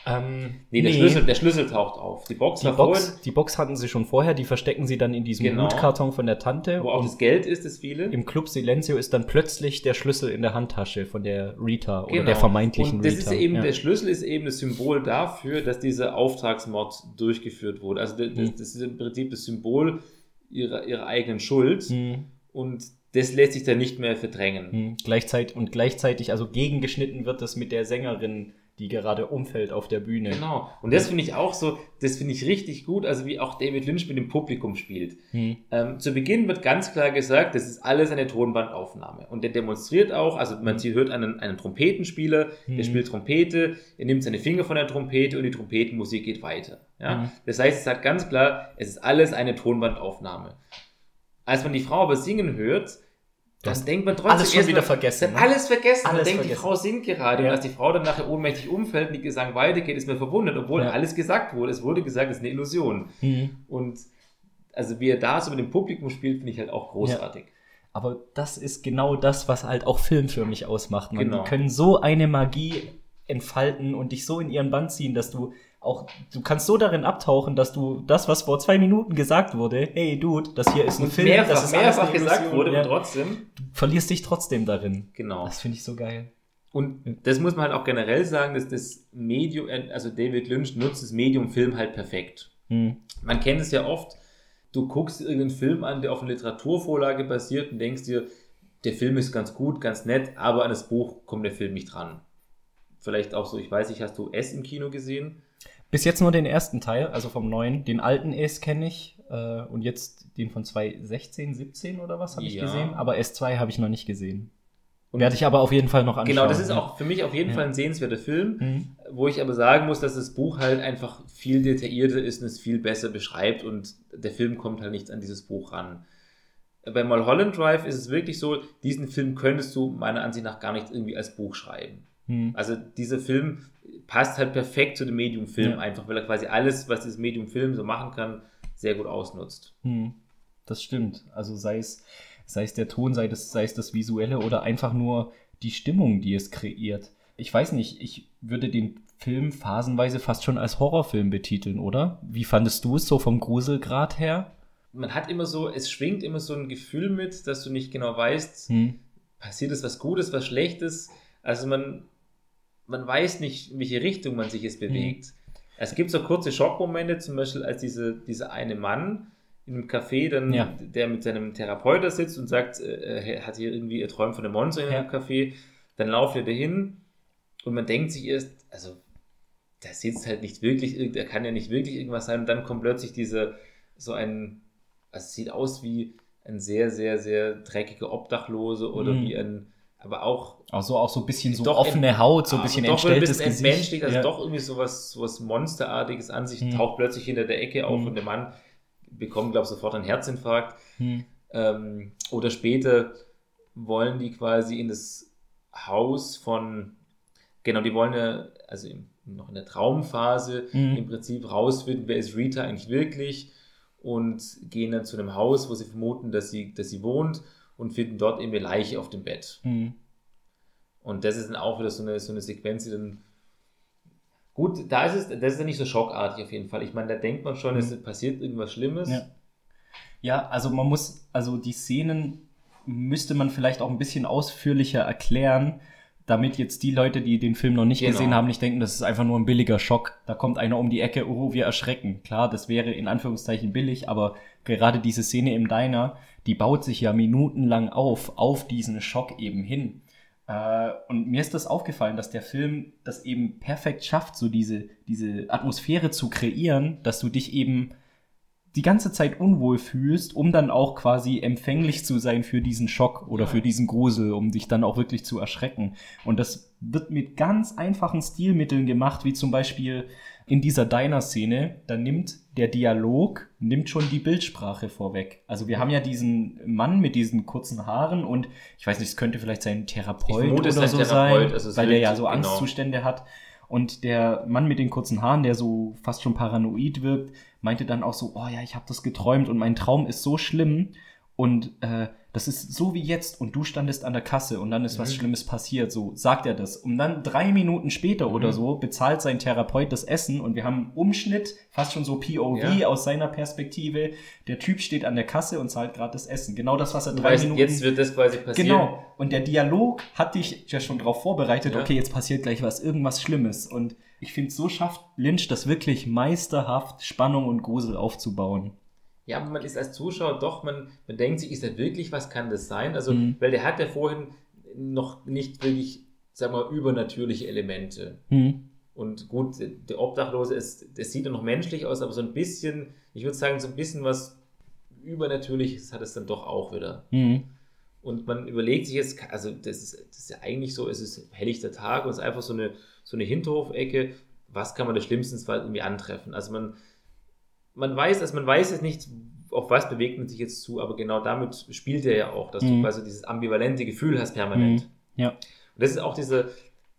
Ähm, Nee, der, Schlüssel, der Schlüssel taucht auf. Die Box Die Box, die Box hatten sie schon vorher, die verstecken sie dann in diesem Genau. Blutkarton von der Tante. wo auch das Geld ist, das viele. im Club Silencio ist dann plötzlich der Schlüssel in der Handtasche von der Rita oder Genau. der vermeintlichen Und das Rita. ist eben, ja. der Schlüssel ist eben das Symbol dafür, dass dieser Auftragsmord durchgeführt wurde. Also das, das, Mhm. das ist im Prinzip das Symbol ihrer, ihrer eigenen Schuld Mhm. und das lässt sich dann nicht mehr verdrängen. Mhm. Gleichzeitig, und gleichzeitig, also gegengeschnitten wird das mit der Sängerin, die gerade umfällt auf der Bühne. Genau. Und das finde ich auch so, das finde ich richtig gut, also wie auch David Lynch mit dem Publikum spielt. Mhm. Ähm, zu Beginn wird ganz klar gesagt, das ist alles eine Tonbandaufnahme. Und der demonstriert auch, also man sie hört einen, einen Trompetenspieler, der Mhm. spielt Trompete, er nimmt seine Finger von der Trompete und die Trompetenmusik geht weiter. Ja? Mhm. Das heißt, es sagt ganz klar, es ist alles eine Tonbandaufnahme. Als man die Frau aber singen hört, dann Das denkt man trotzdem alles schon wieder vergessen, dann ne? Alles vergessen. Alles denkt, die vergessen. Frau singt gerade. Ja. Und als die Frau dann nachher ohnmächtig umfällt und die Gesang weitergeht, ist man verwundert, obwohl Ja. alles gesagt wurde. Es wurde gesagt, es ist eine Illusion. Mhm. Und also wie er da so mit dem Publikum spielt, finde ich halt auch großartig. Aber das ist genau das, was halt auch Film für mich ausmacht. Man. Genau. Die können so eine Magie entfalten und dich so in ihren Bann ziehen, dass du auch, du kannst so darin abtauchen, dass du das, was vor zwei Minuten gesagt wurde, hey Dude, das hier ist ein Und Film, mehrfach, das ist mehrfach gesagt wurde und trotzdem. Du verlierst dich trotzdem darin. Genau. Das finde ich so geil. Und das muss man halt auch generell sagen, dass das Medium, also David Lynch nutzt das Medium Film halt perfekt. Hm. Man kennt es ja oft, du guckst irgendeinen Film an, der auf einer Literaturvorlage basiert und denkst dir, der Film ist ganz gut, ganz nett, aber an das Buch kommt der Film nicht dran. Vielleicht auch so, ich weiß nicht, hast du S im Kino gesehen? Bis jetzt nur den ersten Teil, also vom neuen. Den alten S kenne ich. Äh, und jetzt den von 2016, 17 oder was habe ich Ja. gesehen. Aber S2 habe ich noch nicht gesehen. Und Werde ich aber auf jeden Fall noch anschauen. Genau, das ist auch für mich auf jeden Ja. Fall ein sehenswerter Film. Mhm. Wo ich aber sagen muss, dass das Buch halt einfach viel detaillierter ist und es viel besser beschreibt und der Film kommt halt nicht an dieses Buch ran. Bei Mulholland Drive ist es wirklich so, diesen Film könntest du meiner Ansicht nach gar nicht irgendwie als Buch schreiben. Hm. Also dieser Film passt halt perfekt zu dem Medium Film Ja. einfach, weil er quasi alles, was dieses Medium Film so machen kann, sehr gut ausnutzt. Hm, das stimmt. Also sei es, sei es der Ton, sei es, sei es das Visuelle oder einfach nur die Stimmung, die es kreiert. Ich weiß nicht, ich würde den Film phasenweise fast schon als Horrorfilm betiteln, oder? Wie fandest du es so vom Gruselgrad her? Man hat immer so, es schwingt immer so ein Gefühl mit, dass du nicht genau weißt, Hm. passiert es was Gutes, was Schlechtes. Also man, man weiß nicht, in welche Richtung man sich jetzt bewegt. Es gibt so kurze Schockmomente, zum Beispiel als diese, dieser eine Mann in einem Café, dann, Ja. der mit seinem Therapeut da sitzt und sagt, äh, er hat hier irgendwie, er träumt von einem Monster in Ja. einem Café, dann lauft er dahin und man denkt sich erst, also da sitzt halt nicht wirklich, er kann ja nicht wirklich irgendwas sein und dann kommt plötzlich diese, so ein, also es sieht aus wie ein sehr, sehr, sehr dreckiger Obdachlose oder Mhm. wie ein, aber auch Also auch so ein bisschen so offene Haut, so ein aber bisschen ein entstelltes bisschen Gesicht. also ja. doch irgendwie sowas, sowas Monsterartiges an sich, Mhm. taucht plötzlich hinter der Ecke auf Mhm. und der Mann bekommt, glaube ich, sofort einen Herzinfarkt. Hm. Ähm, oder später wollen die quasi in das Haus von, genau, die wollen ja, also im, noch in der Traumphase Mhm. im Prinzip rausfinden, wer ist Rita eigentlich wirklich und gehen dann zu einem Haus, wo sie vermuten, dass sie, dass sie wohnt und finden dort eben eine Leiche auf dem Bett. Hm. Und das ist dann auch wieder so eine, so eine Sequenz, die dann. Gut, da ist es, das ist ja nicht so schockartig auf jeden Fall. Ich meine, da denkt man schon, es passiert irgendwas Schlimmes. Mhm. Ja. Ja, also man muss, also die Szenen müsste man vielleicht auch ein bisschen ausführlicher erklären, damit jetzt die Leute, die den Film noch nicht Genau. gesehen haben, nicht denken, das ist einfach nur ein billiger Schock. Da kommt einer um die Ecke, oh, wir erschrecken. Klar, das wäre in Anführungszeichen billig, aber gerade diese Szene im Diner, die baut sich ja minutenlang auf, auf diesen Schock eben hin. Äh, und mir ist das aufgefallen, dass der Film das eben perfekt schafft, so diese, diese Atmosphäre zu kreieren, dass du dich eben die ganze Zeit unwohl fühlst, um dann auch quasi empfänglich zu sein für diesen Schock oder für diesen Grusel, um dich dann auch wirklich zu erschrecken. Und das wird mit ganz einfachen Stilmitteln gemacht, wie zum Beispiel in dieser Diner-Szene, da nimmt der Dialog, nimmt schon die Bildsprache vorweg. Also wir haben ja diesen Mann mit diesen kurzen Haaren und ich weiß nicht, es könnte vielleicht sein Therapeut oder so Therapeut, sein, also weil der ja so genau. Angstzustände hat. Und der Mann mit den kurzen Haaren, der so fast schon paranoid wirkt, meinte dann auch so, oh ja, ich habe das geträumt und mein Traum ist so schlimm und äh, das ist so wie jetzt und du standest an der Kasse und dann ist was Schlimmes passiert, so sagt er das. Und dann drei Minuten später oder so bezahlt sein Therapeut das Essen und wir haben einen Umschnitt, fast schon so POV Ja. aus seiner Perspektive. Der Typ steht an der Kasse und zahlt gerade das Essen. Genau das, was er drei weißt, Minuten jetzt wird das quasi passieren. Genau. Und der Dialog hat dich ja schon darauf vorbereitet, Ja. okay, jetzt passiert gleich was, irgendwas Schlimmes. Und ich finde, so schafft Lynch das wirklich meisterhaft, Spannung und Grusel aufzubauen. Ja, man ist als Zuschauer doch, man, man denkt sich, ist das wirklich, was kann das sein? Also, Mhm. weil der hat ja vorhin noch nicht wirklich, sag mal, übernatürliche Elemente. Hm. Und gut, der Obdachlose ist, das sieht ja noch menschlich aus, aber so ein bisschen, ich würde sagen, so ein bisschen was Übernatürliches hat es dann doch auch wieder. Hm. Und man überlegt sich jetzt, also das ist, das ist ja eigentlich so, es ist helllichter Tag und es ist einfach so eine, so eine Hinterhofecke, was kann man des schlimmsten Fall irgendwie antreffen? Also man, man weiß, also man weiß jetzt nicht, auf was bewegt man sich jetzt zu, aber genau damit spielt er ja auch, dass du Mhm. quasi dieses ambivalente Gefühl hast permanent. Hm. Ja. Und das ist auch dieser,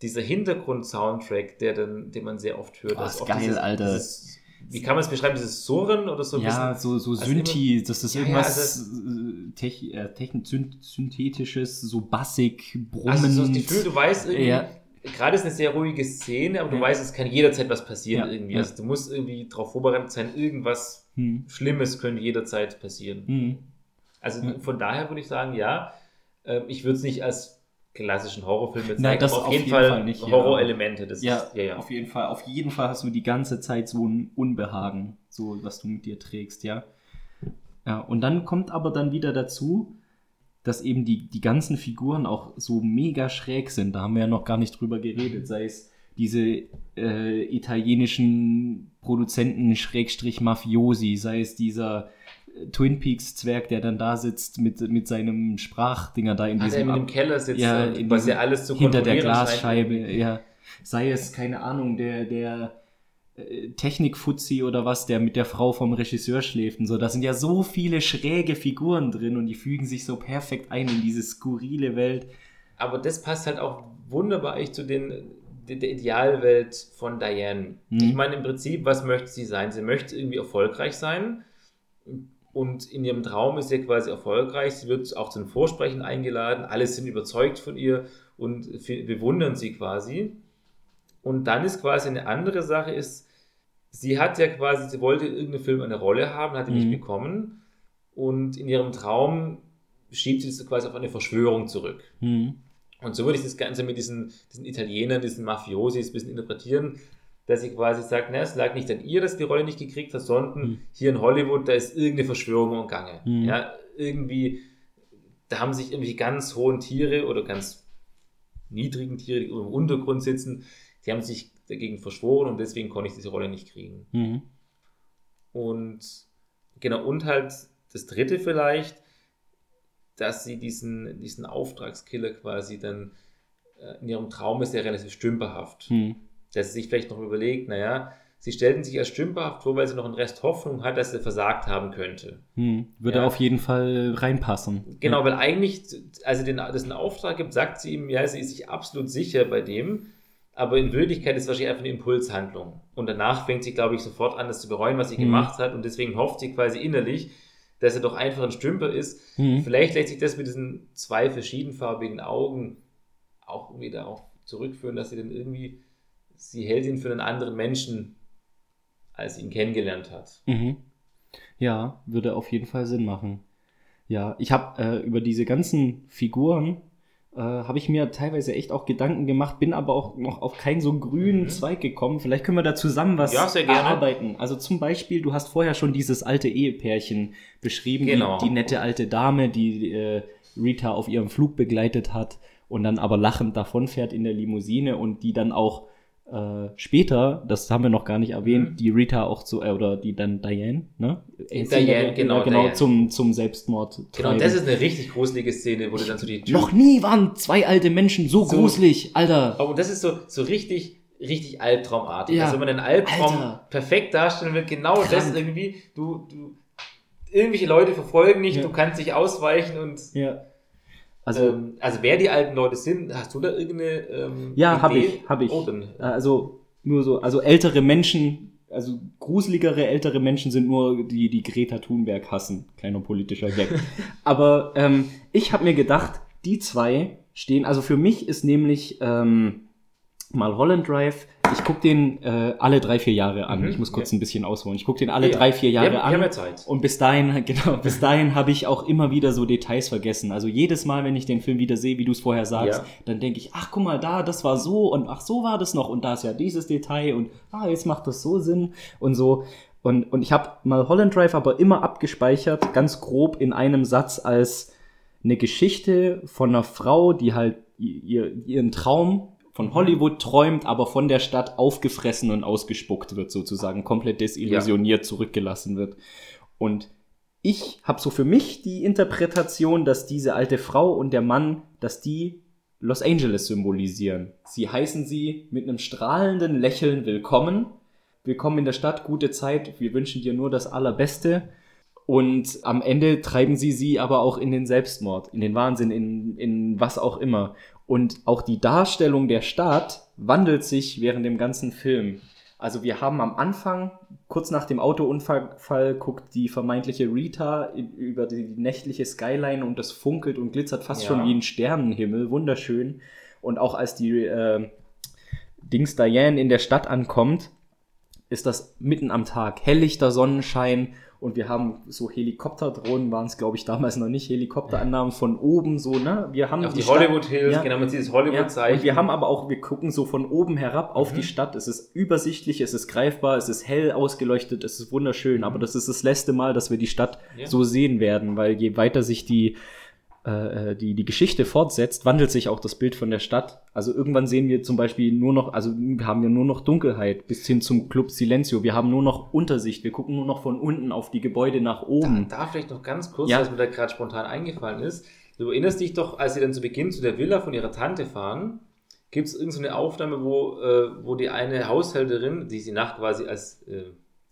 dieser Hintergrund-Soundtrack, der dann, den man sehr oft hört. Oh, Das ist geil, dieses, Alter. Dieses, wie kann man es beschreiben? Dieses Surren oder so ein ja, bisschen? so, so also Synthi, das ist Ja, ja, irgendwas äh, tech, äh, techn- syn- synthetisches, so bassig, brummend. Also so das Gefühl, du weißt irgendwie, Ja. Gerade ist eine sehr ruhige Szene, aber du Ja. weißt, es kann jederzeit was passieren Ja, irgendwie. Also du musst irgendwie darauf vorbereitet sein, irgendwas Hm. Schlimmes könnte jederzeit passieren. Hm. Also von daher würde ich sagen, ja, äh, ich würde es nicht als klassischen Horrorfilm bezeichnen, Nein, das aber auf, auf jeden, jeden Fall, Fall nicht. Horrorelemente. Das Ja, ist, ja, ja. auf jeden Fall. Auf jeden Fall hast du die ganze Zeit so ein Unbehagen, so was du mit dir trägst, ja. Ja, und dann kommt aber dann wieder dazu, dass eben die, die ganzen Figuren auch so mega schräg sind. Da haben wir ja noch gar nicht drüber geredet, sei es diese äh, italienischen Produzenten Schrägstrich Mafiosi, sei es dieser äh, Twin Peaks Zwerg, der dann da sitzt mit, mit seinem Sprachdinger da in Ah, diesem mit Ab- dem Keller sitzt, ja, in was diesem- ja alles zu hinter der scheint Glasscheibe, ja. Sei es, keine Ahnung, der, der Technikfuzzi oder was, der mit der Frau vom Regisseur schläft und so. Da sind ja so viele schräge Figuren drin und die fügen sich so perfekt ein in diese skurrile Welt. Aber das passt halt auch wunderbar eigentlich zu den, der, der Idealwelt von Diane. Mhm. Ich meine, im Prinzip, was möchte sie sein? Sie möchte irgendwie erfolgreich sein. Und in ihrem Traum ist sie quasi erfolgreich. Sie wird auch zum Vorsprechen eingeladen. Alle sind überzeugt von ihr und bewundern sie quasi. Und dann ist quasi eine andere Sache ist, sie hat ja quasi, sie wollte in irgendeinem Film eine Rolle haben, hat die Mhm. nicht bekommen. Und in ihrem Traum schiebt sie das quasi auf eine Verschwörung zurück. Hm. Und so würde ich das Ganze mit diesen, diesen Italienern, diesen Mafiosis ein bisschen interpretieren, dass sie quasi sagt, na, es lag nicht an ihr, dass sie die Rolle nicht gekriegt hat, sondern Hm. hier in Hollywood, da ist irgendeine Verschwörung im Gange. Hm. Ja, irgendwie, da haben sich irgendwie ganz hohen Tiere oder ganz niedrigen Tiere, die im Untergrund sitzen, die haben sich dagegen verschworen und deswegen konnte ich diese Rolle nicht kriegen. Hm. Und genau, und halt das dritte vielleicht, dass sie diesen, diesen Auftragskiller quasi dann äh, in ihrem Traum ist ja relativ stümperhaft. Hm. Dass sie sich vielleicht noch überlegt, naja, sie stellten sich als stümperhaft vor, weil sie noch einen Rest Hoffnung hat, dass er versagt haben könnte. Hm. Würde Ja. auf jeden Fall reinpassen. Genau, weil eigentlich, als er den, das einen Auftrag gibt, sagt sie ihm, ja, sie ist sich absolut sicher bei dem, aber in Wirklichkeit ist es wahrscheinlich einfach eine Impulshandlung. Und danach fängt sie, glaube ich, sofort an, das zu bereuen, was sie Mhm. gemacht hat. Und deswegen hofft sie quasi innerlich, dass er doch einfach ein Stümper ist. Hm. Vielleicht lässt sich das mit diesen zwei verschiedenfarbigen Augen auch irgendwie darauf zurückführen, dass sie dann irgendwie, sie hält ihn für einen anderen Menschen, als sie ihn kennengelernt hat. Mhm. Ja, würde auf jeden Fall Sinn machen. Ja, ich habe äh, über diese ganzen Figuren äh, habe ich mir teilweise echt auch Gedanken gemacht, bin aber auch noch auf keinen so grünen Mhm. Zweig gekommen. Vielleicht können wir da zusammen was Ja, erarbeiten. Also zum Beispiel, du hast vorher schon dieses alte Ehepärchen beschrieben, Genau. die, die nette alte Dame, die äh, Rita auf ihrem Flug begleitet hat und dann aber lachend davonfährt in der Limousine und die dann auch äh, später, das haben wir noch gar nicht erwähnt, Mhm. die Rita auch zu, äh, oder die dann Diane, ne? Diane, genau, Ja, genau Diane. zum, zum Selbstmord. Genau, treiben. das ist eine richtig gruselige Szene, wo du dann so die Tür Noch nie waren zwei alte Menschen so, So- gruselig, Alter. Oh, und das ist so, so richtig, richtig albtraumartig. Ja. Also wenn man einen Albtraum Alter. perfekt darstellen will, genau das Krank. irgendwie, du, du, irgendwelche Leute verfolgen dich, Ja. du kannst dich ausweichen und, Ja. Also, ähm, also wer die alten Leute sind, hast du da irgendeine, ähm, ja, habe ich, habe ich. Oh, Äh, Also, nur so, also ältere Menschen, also gruseligere ältere Menschen sind nur die, die Greta Thunberg hassen. Kleiner politischer Gag. Aber ähm, ich habe mir gedacht, die zwei stehen, also für mich ist nämlich ähm, mal Holland Drive, ich gucke den äh, alle drei, vier Jahre an. Mhm, ich muss kurz ja. ein bisschen ausholen. Ich gucke den alle Ja, drei, vier wir Jahre wir an. haben ja Zeit. Und bis dahin, genau, bis dahin habe ich auch immer wieder so Details vergessen. Also jedes Mal, wenn ich den Film wieder sehe, wie du es vorher sagst, Ja. dann denke ich, ach guck mal da, das war so und ach so war das noch und da ist ja dieses Detail und ah, jetzt macht das so Sinn und so. Und, und ich habe mal Holland Drive aber immer abgespeichert, ganz grob in einem Satz als eine Geschichte von einer Frau, die halt ihr, ihren Traum von Hollywood träumt, aber von der Stadt aufgefressen und ausgespuckt wird, sozusagen, komplett desillusioniert zurückgelassen wird. Und ich habe so für mich die Interpretation, dass diese alte Frau und der Mann, dass die Los Angeles symbolisieren. Sie heißen sie mit einem strahlenden Lächeln willkommen. Willkommen in der Stadt, gute Zeit, wir wünschen dir nur das Allerbeste. Und am Ende treiben sie sie aber auch in den Selbstmord, in den Wahnsinn, in, in was auch immer. Und auch die Darstellung der Stadt wandelt sich während dem ganzen Film. Also wir haben am Anfang, kurz nach dem Autounfall, guckt die vermeintliche Rita über die nächtliche Skyline und das funkelt und glitzert fast Ja. schon wie ein Sternenhimmel, wunderschön. Und auch als die äh, Dings Diane in der Stadt ankommt, ist das mitten am Tag, helllichter Sonnenschein und wir haben so Helikopterdrohnen, waren es glaube ich damals noch nicht, Helikopterannahmen von oben so, ne? Wir haben auf die, Stadt- Hollywood Hills, Ja. genau, man sieht das ja, Hollywood-Zeichen. und wir haben aber auch, wir gucken so von oben herab auf Mhm. die Stadt. Es ist übersichtlich, es ist greifbar, es ist hell ausgeleuchtet, es ist wunderschön. Aber das ist das letzte Mal, dass wir die Stadt Mhm. Ja. so sehen werden, weil je weiter sich die, äh, die, die Geschichte fortsetzt, wandelt sich auch das Bild von der Stadt. Also irgendwann sehen wir zum Beispiel nur noch, also haben wir nur noch Dunkelheit bis hin zum Club Silencio. Wir haben nur noch Untersicht. Wir gucken nur noch von unten auf die Gebäude nach oben. Da, da vielleicht noch ganz kurz, Ja. was mir da gerade spontan eingefallen ist. Du erinnerst dich doch, als sie dann zu Beginn zu der Villa von ihrer Tante fahren, gibt es irgendeine so eine Aufnahme, wo, äh, wo die eine Haushälterin, die sie nach quasi als, äh,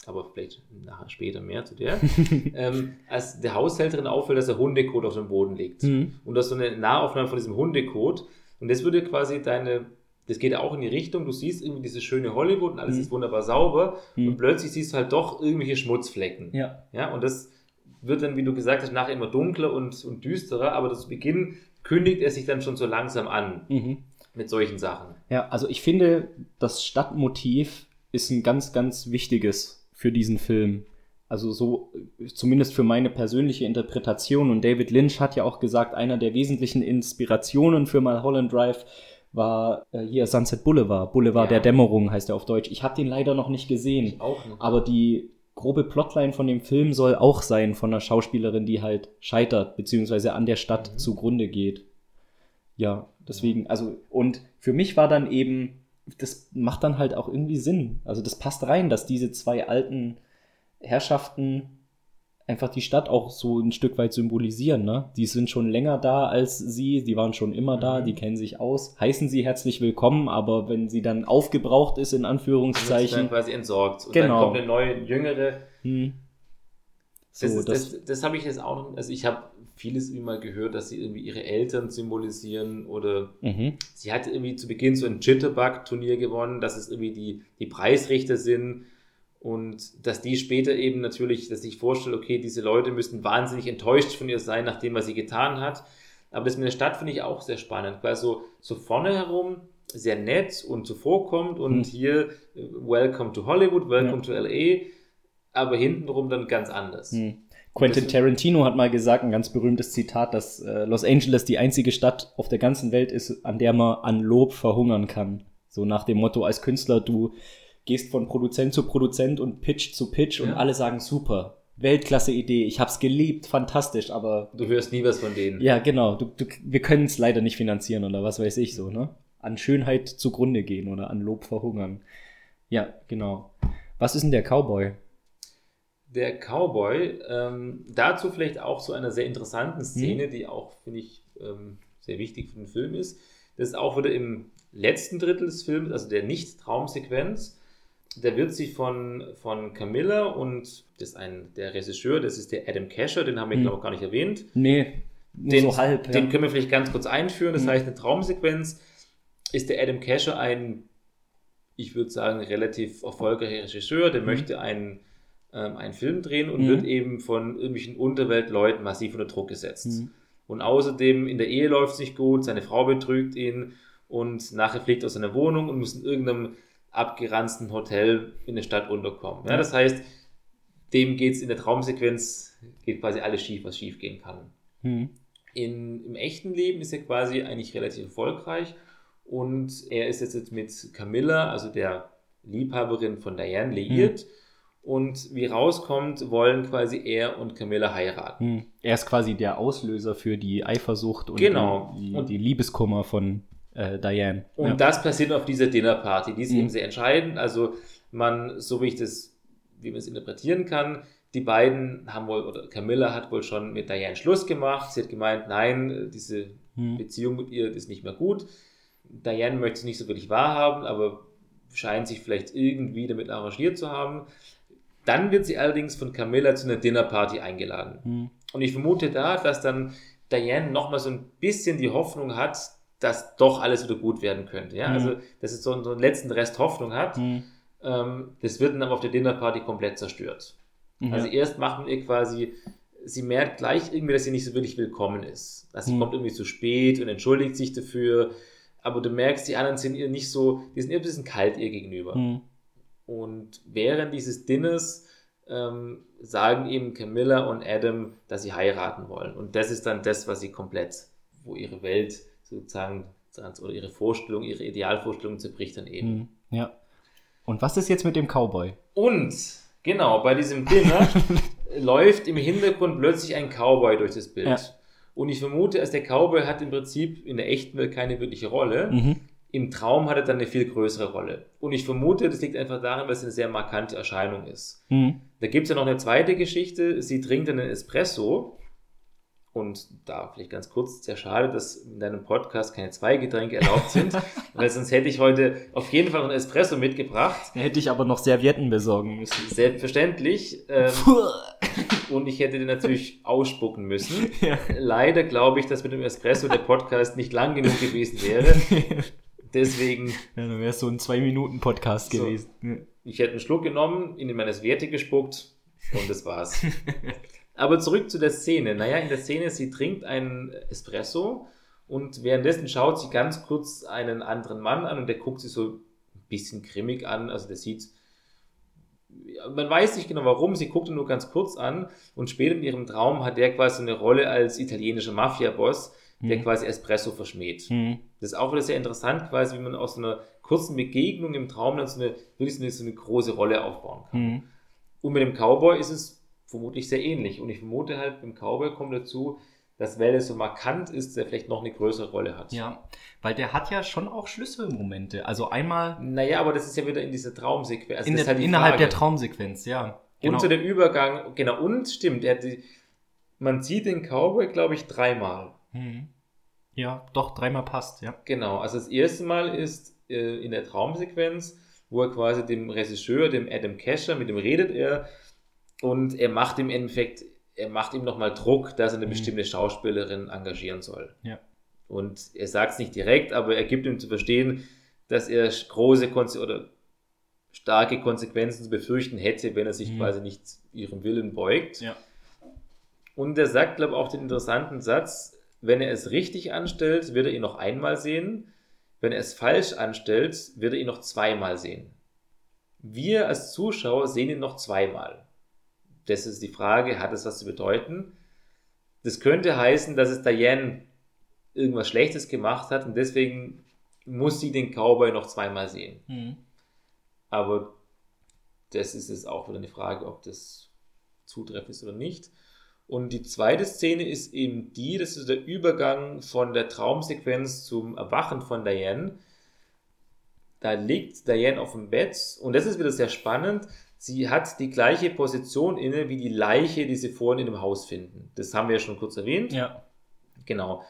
aber vielleicht nachher später mehr zu der, ähm, als der Haushälterin auffällt, dass der Hundekot auf dem Boden liegt. Mhm. Und das ist so eine Nahaufnahme von diesem Hundekot. Und das würde quasi deine, das geht auch in die Richtung, du siehst irgendwie dieses schöne Hollywood und alles Mhm. ist wunderbar sauber Mhm. und plötzlich siehst du halt doch irgendwelche Schmutzflecken. Ja. Ja, und das wird dann, wie du gesagt hast, nachher immer dunkler und, und düsterer, aber zu Beginn kündigt er sich dann schon so langsam an Mhm. mit solchen Sachen. Ja, also ich finde, das Stadtmotiv ist ein ganz, ganz wichtiges für diesen Film. Also so, zumindest für meine persönliche Interpretation. Und David Lynch hat ja auch gesagt, einer der wesentlichen Inspirationen für Mulholland Drive war äh, hier Sunset Boulevard. Boulevard Ja. der Dämmerung heißt er auf Deutsch. Ich habe den leider noch nicht gesehen. Auch noch. Aber die grobe Plotline von dem Film soll auch sein von einer Schauspielerin, die halt scheitert, beziehungsweise an der Stadt Mhm. zugrunde geht. Ja, deswegen, also, und für mich war dann eben, das macht dann halt auch irgendwie Sinn. Also das passt rein, dass diese zwei alten Herrschaften einfach die Stadt auch so ein Stück weit symbolisieren, ne? Die sind schon länger da als sie, die waren schon immer da, Mhm. die kennen sich aus, heißen sie herzlich willkommen, aber wenn sie dann aufgebraucht ist, in Anführungszeichen, dann quasi entsorgt. Und Genau. dann kommt eine neue, jüngere. hm, so, Das, das, das, das, habe ich jetzt auch noch, also ich habe vieles irgendwie mal gehört, dass sie irgendwie ihre Eltern symbolisieren oder mhm. sie hat irgendwie zu Beginn so ein Jitterbug-Turnier gewonnen, dass es irgendwie die, die Preisrichter sind und dass die später eben natürlich, dass ich vorstelle, okay, diese Leute müssten wahnsinnig enttäuscht von ihr sein, nach dem, was sie getan hat. Aber das mit der Stadt finde ich auch sehr spannend, weil so, so vorne herum sehr nett und zuvorkommt und Mhm. hier äh, Welcome to Hollywood, Welcome to LA. aber hintenrum dann ganz anders. Hm. Quentin Tarantino hat mal gesagt, ein ganz berühmtes Zitat, dass äh, Los Angeles die einzige Stadt auf der ganzen Welt ist, an der man an Lob verhungern kann. So nach dem Motto, als Künstler, du gehst von Produzent zu Produzent und Pitch zu Pitch und Ja. alle sagen super. Weltklasse Idee, ich hab's geliebt, fantastisch, aber Du hörst nie was von denen. ja, genau, du, du, wir können es leider nicht finanzieren oder was weiß ich so, ne? An Schönheit zugrunde gehen oder an Lob verhungern. Ja, genau. Was ist denn der Cowboy? Der Cowboy, ähm, dazu vielleicht auch zu einer sehr interessanten Szene, die auch, finde ich, ähm, sehr wichtig für den Film ist. Das ist auch wieder im letzten Drittel des Films, also der Nicht-Traumsequenz. Da wird sich von, von Camilla und das ist ein, der Regisseur, das ist der Adam Casher, den haben wir, Hm. glaube ich, gar nicht erwähnt. Nee, nur Den, so halb. den ja. können wir vielleicht ganz kurz einführen. Das Mhm. heißt, eine Traumsequenz ist der Adam Casher ein, ich würde sagen, relativ erfolgreicher Regisseur, der möchte einen, ähm, einen Film drehen und Mhm. wird eben von irgendwelchen Unterweltleuten massiv unter Druck gesetzt. Mhm. Und außerdem in der Ehe läuft es nicht gut, seine Frau betrügt ihn und nachher fliegt er aus seiner Wohnung und muss in irgendeinem abgeranzten Hotel in der Stadt unterkommen. Ja, das heißt, dem geht es in der Traumsequenz, geht quasi alles schief, was schief gehen kann. Hm. In, Im echten Leben ist er quasi eigentlich relativ erfolgreich und er ist jetzt mit Camilla, also der Liebhaberin von Diane, liiert. Und wie rauskommt, wollen quasi er und Camilla heiraten. Hm. Er ist quasi der Auslöser für die Eifersucht und Genau. die, die, Und- die Liebeskummer von äh, Diane. Und ja. das passiert auf dieser Dinnerparty. Die ist Mhm. eben sehr entscheidend. Also man, so wie ich das, wie man es interpretieren kann, die beiden haben wohl, oder Camilla hat wohl schon mit Diane Schluss gemacht. Sie hat gemeint, nein, diese Hm. Beziehung mit ihr ist nicht mehr gut. Diane möchte es nicht so wirklich wahrhaben, aber scheint sich vielleicht irgendwie damit arrangiert zu haben. Dann wird sie allerdings von Camilla zu einer Dinnerparty eingeladen. Hm. Und ich vermute da, dass dann Diane nochmal so ein bisschen die Hoffnung hat, dass doch alles wieder gut werden könnte. Ja? Mhm. Also, dass es so, so einen letzten Rest Hoffnung hat. Hm. Ähm, das wird dann aber auf der Dinnerparty komplett zerstört. Mhm. Also erst macht man ihr quasi, sie merkt gleich irgendwie, dass sie nicht so wirklich willkommen ist. Dass sie Mhm. kommt irgendwie zu spät und entschuldigt sich dafür. Aber du merkst, die anderen sind ihr nicht so, die sind ihr ein bisschen kalt ihr gegenüber. Und während dieses Dinners ähm, sagen eben Camilla und Adam, dass sie heiraten wollen. Und das ist dann das, was sie komplett, wo ihre Welt sozusagen, oder ihre Vorstellung, ihre Idealvorstellung zerbricht dann eben. Hm. Ja. Und was ist jetzt mit dem Cowboy? Und genau, bei diesem Dinner läuft im Hintergrund plötzlich ein Cowboy durch das Bild. Ja. Und ich vermute, dass der Cowboy hat im Prinzip in der echten Welt keine wirkliche Rolle. Mhm. Im Traum hat er dann eine viel größere Rolle. Und ich vermute, das liegt einfach daran, weil es eine sehr markante Erscheinung ist. Hm. Da gibt es ja noch eine zweite Geschichte. Sie trinkt einen Espresso. Und da vielleicht ganz kurz, sehr schade, dass in deinem Podcast keine zwei Getränke erlaubt sind, weil sonst hätte ich heute auf jeden Fall einen Espresso mitgebracht. Hätte ich aber noch Servietten besorgen müssen. Selbstverständlich. Ähm, und ich hätte den natürlich ausspucken müssen. ja. Leider glaube ich, dass mit dem Espresso der Podcast nicht lang genug gewesen wäre. Deswegen, Ja, dann wäre es so ein Zwei-Minuten-Podcast So. gewesen. Ich hätte einen Schluck genommen, ihn in meine Serviette gespuckt und das war's. Aber zurück zu der Szene. Naja, in der Szene, sie trinkt einen Espresso und währenddessen schaut sie ganz kurz einen anderen Mann an und der guckt sie so ein bisschen grimmig an. Also der sieht, man weiß nicht genau warum, sie guckt ihn nur ganz kurz an und später in ihrem Traum hat der quasi eine Rolle als italienischer Mafia-Boss, der Mhm. quasi Espresso verschmäht. Hm. Das ist auch wieder sehr interessant, quasi, wie man aus so einer kurzen Begegnung im Traum dann so eine, wirklich so eine, so eine große Rolle aufbauen kann. Hm. Und mit dem Cowboy ist es vermutlich sehr ähnlich. Und ich vermute halt, beim Cowboy kommt dazu, dass weil er so markant ist, der vielleicht noch eine größere Rolle hat. Ja, weil der hat ja schon auch Schlüsselmomente. Also einmal Naja, aber das ist ja wieder in dieser Traumsequenz. Also in der, halt die innerhalb Frage. der Traumsequenz, ja. Und zu dem Übergang, genau, und stimmt, er die, man sieht den Cowboy, glaube ich, dreimal. Hm. Ja, doch, dreimal passt, ja. Genau, also das erste Mal ist äh, in der Traumsequenz, wo er quasi dem Regisseur, dem Adam Casher, mit dem redet er und er macht im Endeffekt, er macht ihm nochmal Druck, dass er eine Mhm. bestimmte Schauspielerin engagieren soll. Ja. Und er sagt es nicht direkt, aber er gibt ihm zu verstehen, dass er große Konse oder starke Konsequenzen zu befürchten hätte, wenn er sich Mhm. quasi nicht ihrem Willen beugt. Ja. Und er sagt, glaube ich, auch den interessanten Satz, wenn er es richtig anstellt, wird er ihn noch einmal sehen. Wenn er es falsch anstellt, wird er ihn noch zweimal sehen. Wir als Zuschauer sehen ihn noch zweimal. Das ist die Frage, hat es was zu bedeuten? Das könnte heißen, dass es Diane irgendwas Schlechtes gemacht hat und deswegen muss sie den Cowboy noch zweimal sehen. Mhm. Aber das ist jetzt auch wieder eine Frage, ob das zutreffend ist oder nicht. Und die zweite Szene ist eben die, das ist der Übergang von der Traumsequenz zum Erwachen von Diane. Da liegt Diane auf dem Bett und das ist wieder sehr spannend. Sie hat die gleiche Position inne wie die Leiche, die sie vorhin in dem Haus finden. Das haben wir ja schon kurz erwähnt. Ja. Genau.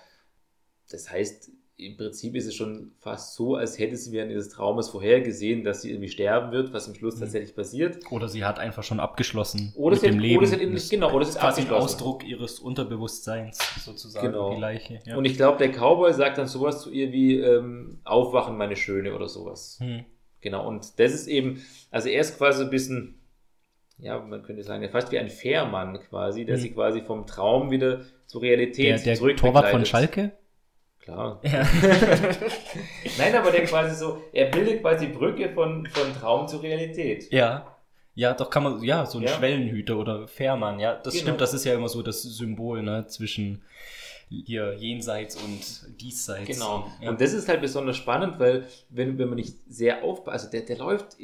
Das heißt, im Prinzip ist es schon fast so, als hätte sie während dieses Traumes vorhergesehen, dass sie irgendwie sterben wird, was im Schluss tatsächlich passiert. Oder sie hat einfach schon abgeschlossen Oder mit sie dem hat, Leben. oder sie hat eben nicht, genau, oder es das ist quasi ein. Ausdruck ihres Unterbewusstseins, sozusagen, Genau. die Leiche. Ja. Und ich glaube, der Cowboy sagt dann sowas zu ihr wie ähm, Aufwachen, meine Schöne oder sowas. Hm. Genau, und das ist eben, also er ist quasi ein bisschen, ja, man könnte sagen, fast wie ein Fährmann quasi, der Mhm. sie quasi vom Traum wieder zur Realität der der zurück Torwart von. Schalke? Klar. Ja. Nein, aber der quasi so, er bildet quasi Brücke von, von Traum zur Realität. ja. Ja, doch kann man, ja, so ein Ja. Schwellenhüter oder Fährmann, ja. Das Genau. stimmt, das ist ja immer so das Symbol, ne, zwischen hier jenseits und diesseits. Genau. Ja. Und das ist halt besonders spannend, weil wenn, wenn man nicht sehr aufpasst, also der, der läuft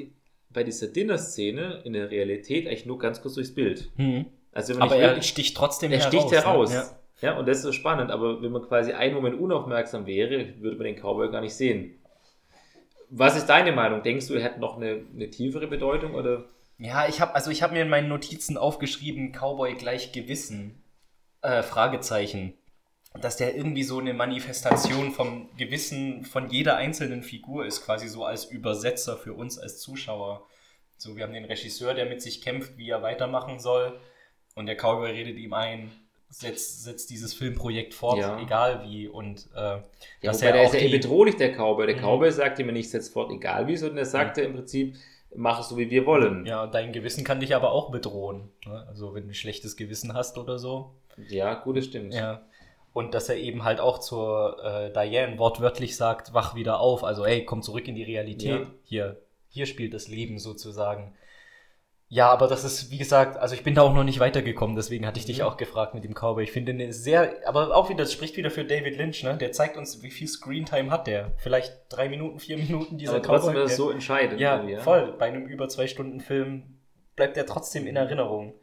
bei dieser Dinner-Szene in der Realität eigentlich nur ganz kurz durchs Bild. hm. Also wenn man Aber er wirklich- sticht trotzdem er heraus. sticht heraus. Ne? Ja. Ja. und das ist so spannend. Aber wenn man quasi einen Moment unaufmerksam wäre, würde man den Cowboy gar nicht sehen. Was ist deine Meinung? Denkst du, er hat noch eine, eine tiefere Bedeutung? Oder? Ja, ich habe also ich mir in meinen Notizen aufgeschrieben Cowboy gleich Gewissen äh, Fragezeichen, dass der irgendwie so eine Manifestation vom Gewissen von jeder einzelnen Figur ist, quasi so als Übersetzer für uns als Zuschauer. So, wir haben den Regisseur, der mit sich kämpft, wie er weitermachen soll, und der Cowboy redet ihm ein, setzt, setzt dieses Filmprojekt fort, Ja. egal wie, und äh, Ja, dass er der auch ist ja eh die, bedrohlich, der Cowboy. Der Mhm. Cowboy sagt ihm nicht setzt fort, egal wie, sondern er sagt ja im Prinzip, mach es so, wie wir wollen. ja, dein Gewissen kann dich aber auch bedrohen. Ne? Also wenn du ein schlechtes Gewissen hast oder so, Ja, gut, das stimmt. Ja. Und dass er eben halt auch zur äh, Diane wortwörtlich sagt, wach wieder auf. Also, ey, komm zurück in die Realität. Ja. Hier, hier spielt das Leben sozusagen. Ja, aber das ist, wie gesagt, also ich bin da auch noch nicht weitergekommen, deswegen hatte ich dich Mhm. auch gefragt mit dem Cowboy. Ich finde eine sehr, aber auch wieder, das spricht wieder für David Lynch, ne? Der zeigt uns, wie viel Screentime hat der. Vielleicht drei Minuten, vier Minuten dieser Aber trotzdem Cowboy. ist es der- so entscheidend. ja, irgendwie, voll. Bei einem über zwei Stunden Film bleibt er trotzdem in Erinnerung.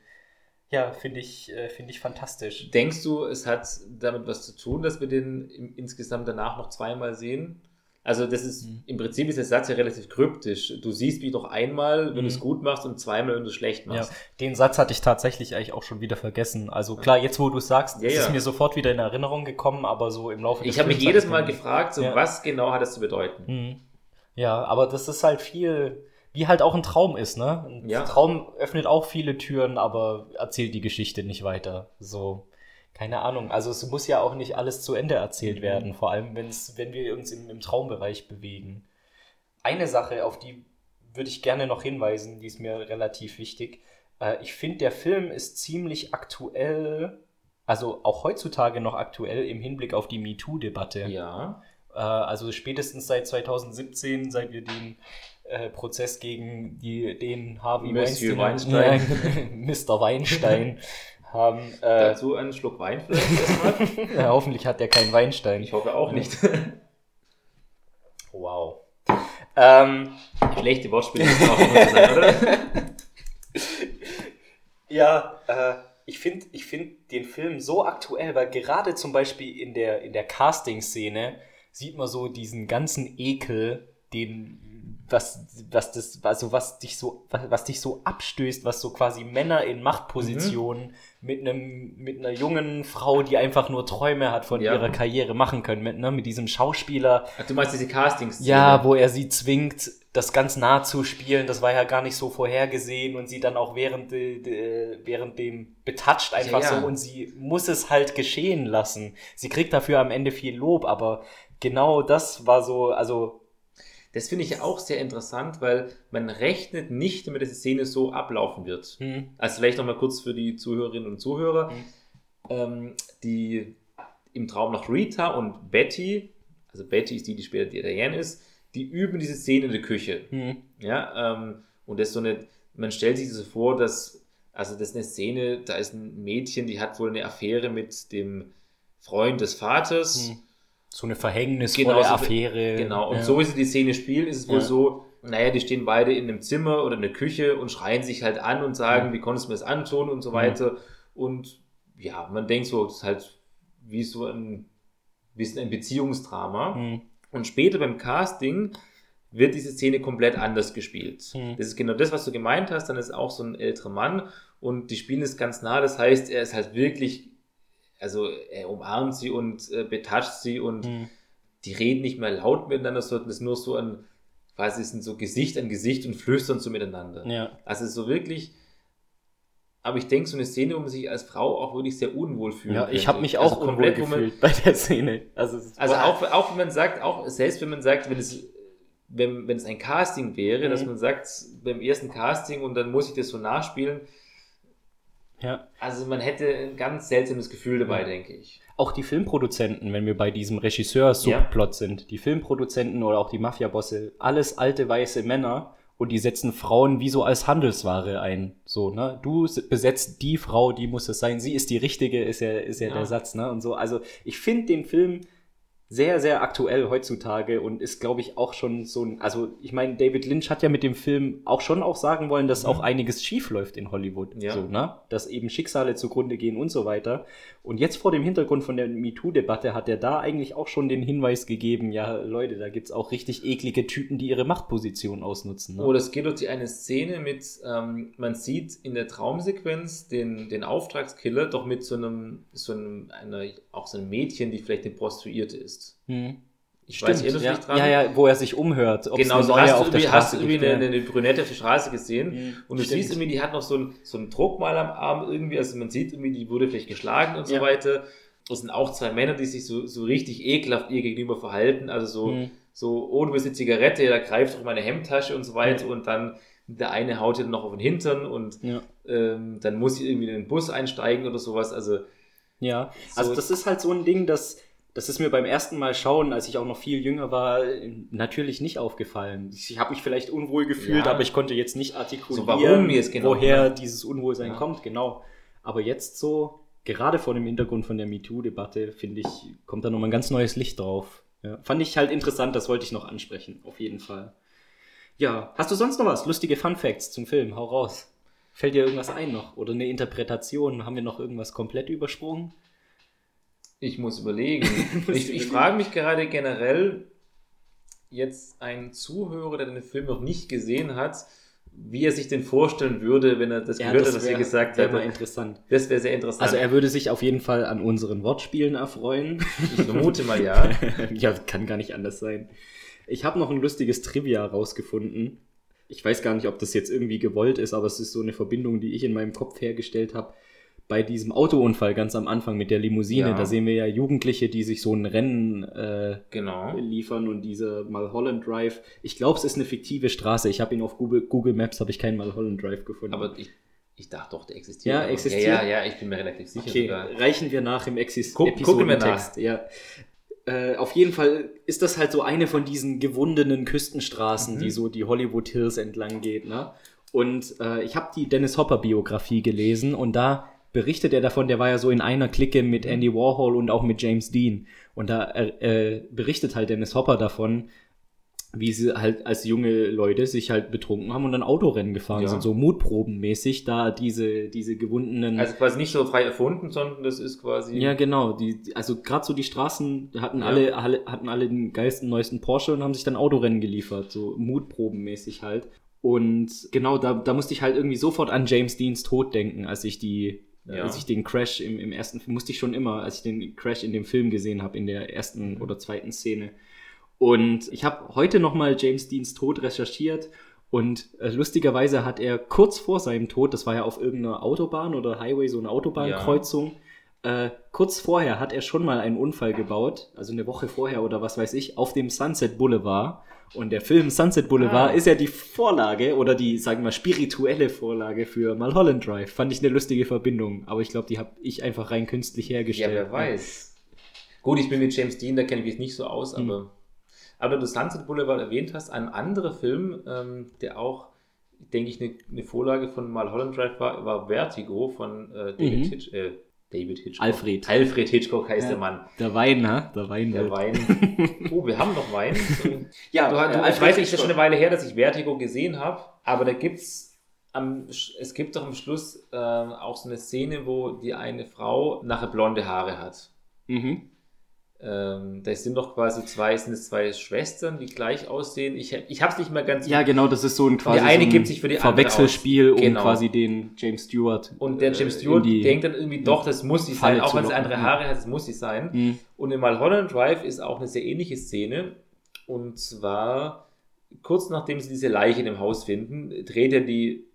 Ja, finde ich, äh, finde ich fantastisch. Denkst du, es hat damit was zu tun, dass wir den insgesamt danach noch zweimal sehen? Also das ist, Mhm. im Prinzip ist der Satz ja relativ kryptisch. Du siehst mich doch einmal, wenn Mhm. du es gut machst und zweimal, wenn du es schlecht Ja, machst. den Satz hatte ich tatsächlich eigentlich auch schon wieder vergessen. Also klar, jetzt wo du es sagst, Ja, ist ja. es mir sofort wieder in Erinnerung gekommen, aber so im Laufe des Ich habe mich jedes Mal gefragt, so, Ja. was genau hat das zu bedeuten? Mhm. Ja, aber das ist halt viel, wie halt auch ein Traum ist, ne? Ein Ja. Traum öffnet auch viele Türen, aber erzählt die Geschichte nicht weiter. So, keine Ahnung. Also es muss ja auch nicht alles zu Ende erzählt Mhm. werden, vor allem wenn's, wenn wir uns im, im Traumbereich bewegen. Eine Sache, auf die würde ich gerne noch hinweisen, die ist mir relativ wichtig. Äh, ich finde, der Film ist ziemlich aktuell, also auch heutzutage noch aktuell im Hinblick auf die MeToo-Debatte. Ja. Äh, also spätestens seit 2017, seit wir den äh, Prozess gegen die, den Harvey Monsieur Weinstein, Weinstein. Mr. Weinstein haben. Äh, Dazu einen Schluck Wein vielleicht erstmal. ja, hoffentlich hat er keinen Weinstein. Ich hoffe auch nicht. Wow. Ähm, Schlechte Wortspiele müssen auch immer sein, oder? Ja, äh, ich finde ich find den Film so aktuell, weil gerade zum Beispiel in der, in der Casting-Szene sieht man so diesen ganzen Ekel, den, was, was das, also was dich so, was, was dich so abstößt, was so quasi Männer in Machtpositionen mit einem, mit einer jungen Frau, die einfach nur Träume hat von Ja. ihrer Karriere machen können, mit, ne, mit diesem Schauspieler, Ach, du meinst diese Castings? ja, wo er sie zwingt, das ganz nah zu spielen, das war ja gar nicht so vorhergesehen und sie dann auch während, de, während dem betatscht einfach Ja, ja. so und sie muss es halt geschehen lassen. Sie kriegt dafür am Ende viel Lob, aber genau das war so, also, Das finde ich ja auch sehr interessant, weil man rechnet nicht damit, dass die Szene so ablaufen wird. hm, Also vielleicht nochmal kurz für die Zuhörerinnen und Zuhörer. Mhm. Ähm, die im Traum noch Rita und Betty, also Betty ist die, die später die Diane ist, die üben diese Szene in der Küche. hm, Ja, ähm, und das so eine, man stellt sich so vor, dass Also das ist eine Szene, da ist ein Mädchen, die hat wohl eine Affäre mit dem Freund des Vaters. Hm. So eine verhängnisvolle Genau, so- Affäre. Genau, und ja. so wie sie die Szene spielt, ist es wohl Ja. so, naja, die stehen beide in einem Zimmer oder in der Küche und schreien sich halt an und sagen, Ja. wie konntest du mir das antun und so weiter. Und ja, man denkt so, das ist halt wie so ein bisschen ein Beziehungsdrama. Hm. Und später beim Casting wird diese Szene komplett anders gespielt. Hm. Das ist genau das, was du gemeint hast. Dann ist auch so ein älterer Mann und die spielen es ganz nah. Das heißt, er ist halt wirklich, also er umarmt sie und äh, betatscht sie und Hm. die reden nicht mehr laut miteinander, sondern es ist nur so ein, quasi sind so Gesicht an Gesicht und flüstern so miteinander. Ja. Also so wirklich, aber ich denke, so eine Szene, wo man sich als Frau auch wirklich sehr unwohl fühlt. Ja, ich habe mich auch also unwohl komplett, wo man- gefühlt bei der Szene. Also, also auch, auch wenn man sagt, auch selbst wenn man sagt, wenn es, wenn, wenn es ein Casting wäre, Mhm. dass man sagt, beim ersten Casting und dann muss ich das so nachspielen, ja. also man hätte ein ganz seltsames Gefühl dabei, Ja. denke ich. Auch die Filmproduzenten, wenn wir bei diesem Regisseur-Subplot sind, die Filmproduzenten oder auch die Mafia-Bosse, alles alte weiße Männer und die setzen Frauen wie so als Handelsware ein. So, ne? Du besetzt die Frau, die muss es sein. Sie ist die richtige, ist ja, ist ja, Ja. der Satz, ne? Und so. Also ich finde den Film sehr, sehr aktuell heutzutage und ist, glaube ich, auch schon so ein, also ich meine, David Lynch hat ja mit dem Film auch schon auch sagen wollen, dass Mhm. auch einiges schief läuft in Hollywood. Ja. So, ne? Dass eben Schicksale zugrunde gehen und so weiter. Und jetzt vor dem Hintergrund von der MeToo-Debatte hat er da eigentlich auch schon den Hinweis gegeben, ja, Leute, da gibt's auch richtig eklige Typen, die ihre Machtposition ausnutzen. Ne? Oder es geht durch die eine Szene mit, ähm, man sieht in der Traumsequenz den, den Auftragskiller doch mit so einem, so einem, einer, auch so einem Mädchen, die vielleicht eine Prostituierte ist. Hm. Ich weiß, erinnerst du ja. dich dran? ja, ja, wo er sich umhört. Genau, eine so neue hast, auf du der hast du irgendwie eine, eine Brünette auf der Straße gesehen Mhm, und du stimmt. siehst irgendwie, die hat noch so ein, so einen Druckmal am Arm irgendwie, also man sieht irgendwie, die wurde vielleicht geschlagen und so Ja. weiter. Das sind auch zwei Männer, die sich so, so richtig ekelhaft ihr gegenüber verhalten, also so, Mhm. so, oh, du bist eine Zigarette, da greift doch meine Hemdtasche und so weiter Ja. und dann der eine haut ihr noch auf den Hintern und Ja. ähm, dann muss sie irgendwie in den Bus einsteigen oder sowas, also Ja, So- also das ist halt so ein Ding, das, das ist mir beim ersten Mal schauen, als ich auch noch viel jünger war, natürlich nicht aufgefallen. Ich habe mich vielleicht unwohl gefühlt, Ja. aber ich konnte jetzt nicht artikulieren, So, genau, woher ne? dieses Unwohlsein Ja. kommt, genau. Aber jetzt so, gerade vor dem Hintergrund von der MeToo-Debatte, finde ich, kommt da nochmal ein ganz neues Licht drauf. Ja, fand ich halt interessant, das wollte ich noch ansprechen, auf jeden Fall. Ja, hast du sonst noch was? Lustige Fun Facts zum Film? Hau raus. Fällt dir irgendwas ein noch? Oder eine Interpretation? Haben wir noch irgendwas komplett übersprungen? Ich muss überlegen. Ich ich frage mich gerade generell, jetzt ein Zuhörer, der den Film noch nicht gesehen hat, wie er sich denn vorstellen würde, wenn er das gehört hat, was ihr gesagt wär habt. mal interessant. Das wäre sehr interessant. Also er würde sich auf jeden Fall an unseren Wortspielen erfreuen. ich vermute mal ja. ja, kann gar nicht anders sein. Ich habe noch ein lustiges Trivia rausgefunden. Ich weiß gar nicht, ob das jetzt irgendwie gewollt ist, aber es ist so eine Verbindung, die ich in meinem Kopf hergestellt habe. Bei diesem Autounfall ganz am Anfang mit der Limousine, Ja. da sehen wir ja Jugendliche, die sich so ein Rennen äh, Genau. liefern und diese Mulholland Drive. Ich glaube, es ist eine fiktive Straße. Ich habe ihn auf Google, Google Maps, habe ich keinen Mulholland Drive gefunden. Aber ich, ich dachte doch, der existiert. Ja, existiert? Ja, ja, ja, ich bin mir relativ sicher Okay, sogar. reichen wir nach im Exis Guck-. Episodentext. Ja. Äh, auf jeden Fall ist das halt so eine von diesen gewundenen Küstenstraßen, Mhm. die so die Hollywood Hills entlang geht. Ne? Und äh, ich habe die Dennis Hopper Biografie gelesen und da berichtet er davon, der war ja so in einer Clique Mhm. mit Andy Warhol und auch mit James Dean. Und da äh, äh, berichtet halt Dennis Hopper davon, wie sie halt als junge Leute sich halt betrunken haben und dann Autorennen gefahren Ja. sind, so mutprobenmäßig, da diese, diese gewundenen Also quasi nicht so frei erfunden, sondern das ist quasi. ja, genau. Die- also gerade so die Straßen hatten Ja. alle, alle hatten alle den geilsten neuesten Porsche und haben sich dann Autorennen geliefert, so mutprobenmäßig halt. Und genau, da, da musste ich halt irgendwie sofort an James Deans Tod denken, als ich die, Ja. als ich den Crash im, im ersten, musste ich schon immer, als ich den Crash in dem Film gesehen habe, in der ersten oder zweiten Szene. Und ich habe heute nochmal James Deans Tod recherchiert und äh, lustigerweise hat er kurz vor seinem Tod, das war ja auf irgendeiner Autobahn oder Highway, so eine Autobahnkreuzung, äh, kurz vorher hat er schon mal einen Unfall gebaut, also eine Woche vorher oder was weiß ich, auf dem Sunset Boulevard. Und der Film Sunset Boulevard Ah. ist ja die Vorlage oder die, sagen wir mal, spirituelle Vorlage für Mulholland Drive. Fand ich eine lustige Verbindung, aber ich glaube, die habe ich einfach rein künstlich Ja, hergestellt. wer weiß. Gut, ich bin mit James Dean, da kenne ich mich nicht so aus, aber. Aber du Sunset Boulevard erwähnt hast, ein anderer Film, ähm, der auch denke ich, eine, eine Vorlage von Mulholland Drive war, war Vertigo von äh, David, Mhm. Hitch, äh, David Hitchcock. Alfred. Alfred Hitchcock heißt Ja. der Mann. Der Wein, ne? Der Wein. Der Wein. Oh, wir haben noch Wein. Ja, du, du, ich weiß, es ist schon eine Weile her, dass ich Vertigo gesehen habe, aber da gibt's am, es gibt doch am Schluss äh, auch so eine Szene, wo die eine Frau nachher blonde Haare hat. Mhm. Ähm, da sind doch quasi zwei, sind es zwei Schwestern, die gleich aussehen. Ich, ich habe es nicht mehr ganz. Ja, genau, das ist so ein quasi die eine so ein gibt sich für die andere Verwechselspiel, um Genau. quasi den James Stewart. Und der James äh, Stewart in die- denkt dann irgendwie doch, das muss sie sein, auch wenn sie locken, andere. Haare hat, das muss sie sein. Mhm. Und in Mulholland Drive ist auch eine sehr ähnliche Szene. Und zwar kurz nachdem sie diese Leiche in dem Haus finden, dreht er die,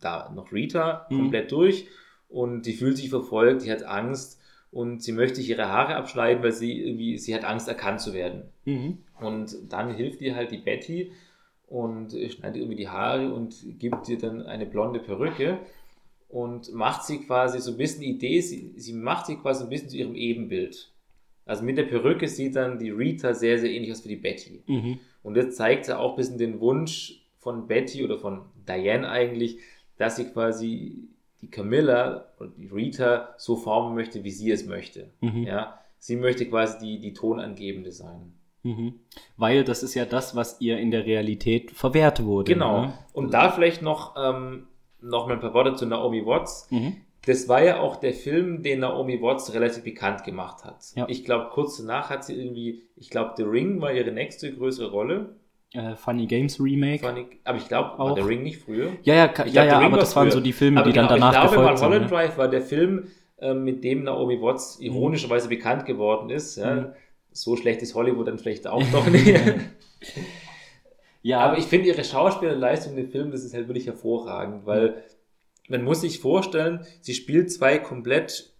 da noch Rita, Mhm. komplett durch und die fühlt sich verfolgt, die hat Angst und sie möchte sich ihre Haare abschneiden, weil sie irgendwie, sie hat Angst erkannt zu werden. Mhm. Und dann hilft ihr halt die Betty und schneidet irgendwie die Haare und gibt ihr dann eine blonde Perücke und macht sie quasi so ein bisschen Idee, sie, sie macht sie quasi ein bisschen zu ihrem Ebenbild. Also mit der Perücke sieht dann die Rita sehr, sehr ähnlich aus wie die Betty. Mhm. Und jetzt zeigt sie auch ein bisschen den Wunsch von Betty oder von Diane eigentlich, dass sie quasi die Camilla oder die Rita so formen möchte, wie sie es möchte. Mhm. Ja, sie möchte quasi die, die Tonangebende sein. Mhm. Weil das ist ja das, was ihr in der Realität verwehrt wurde. Genau. Ne? Und da vielleicht noch, ähm, noch mal ein paar Worte zu Naomi Watts. Mhm. Das war ja auch der Film, den Naomi Watts relativ bekannt gemacht hat. Ja. Ich glaube, kurz danach hat sie irgendwie, ich glaube, The Ring war ihre nächste größere Rolle. Äh, Funny Games Remake. Ich, aber ich glaube, Auch. The Ring nicht früher. Ja, ja, ja, glaub, ja Ring aber das waren früher. so die Filme, Aber die dann genau, danach ich glaube, gefolgt sind. Mulholland Ne? Drive war der Film, ähm, mit dem Naomi Watts Mhm. ironischerweise bekannt geworden ist. Ja. So schlecht ist Hollywood dann vielleicht auch noch nicht. Ja, Aber ich finde ihre Schauspielerleistung in dem Film, das ist halt wirklich hervorragend, weil man muss sich vorstellen, sie spielt zwei komplett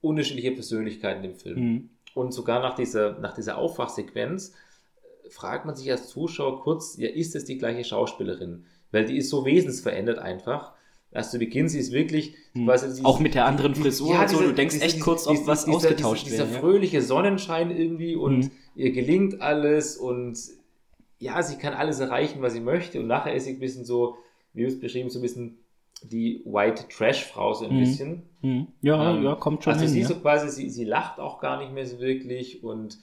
unterschiedliche Persönlichkeiten im Film. Mhm. Und sogar nach dieser, nach dieser Aufwachsequenz äh, fragt man sich als Zuschauer kurz, ja, ist es die gleiche Schauspielerin? Weil die ist so wesensverändert einfach. Als zu Beginn, sie ist wirklich, Hm. quasi, sie ist- Auch mit der anderen Frisur so, diese- du denkst diese- echt diese- kurz, ob was dieser, ausgetauscht dieser, dieser ja. fröhliche Sonnenschein irgendwie und Mhm. ihr gelingt alles und ja, sie kann alles erreichen, was sie möchte und nachher ist sie ein bisschen so, wie es beschrieben, so ein bisschen die White Trash Frau so ein Mhm. bisschen. Mhm. Ja, Ähm, ja, kommt schon also hin. sie ja. so quasi, sie, sie lacht auch gar nicht mehr so wirklich und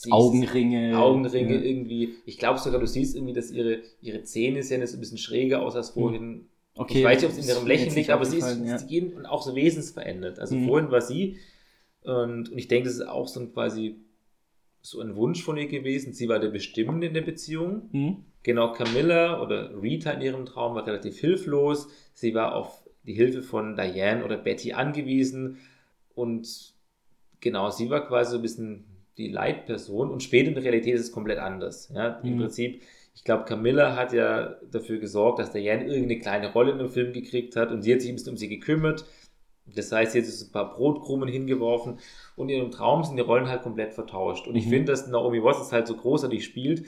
sie Augenringe. Augenringe Ja. irgendwie. Ich glaube sogar, du siehst irgendwie, dass ihre, ihre Zähne sehen jetzt ein bisschen schräger aus als vorhin. Okay, ich weiß nicht, ob es in ihrem Lächeln liegt, nicht aber sie, ist, ja. sie gehen auch so wesensverändert. Also Mhm. vorhin war sie und, und ich denke, das ist auch so ein quasi so ein Wunsch von ihr gewesen. Sie war der Bestimmende in der Beziehung. Mhm. Genau, Camilla oder Rita in ihrem Traum war relativ hilflos. Sie war auf die Hilfe von Diane oder Betty angewiesen. Und genau, sie war quasi so ein bisschen die Leitperson. Und später in der Realität ist es komplett anders. Ja, Im Mhm. Prinzip, ich glaube, Camilla hat ja dafür gesorgt, dass Diane irgendeine kleine Rolle in dem Film gekriegt hat. Und sie hat sich ein bisschen um sie gekümmert. Das heißt, sie hat so ein paar Brotkrumen hingeworfen. Und in ihrem Traum sind die Rollen halt komplett vertauscht. Und ich Mhm. finde, dass Naomi Watts es halt so großartig spielt,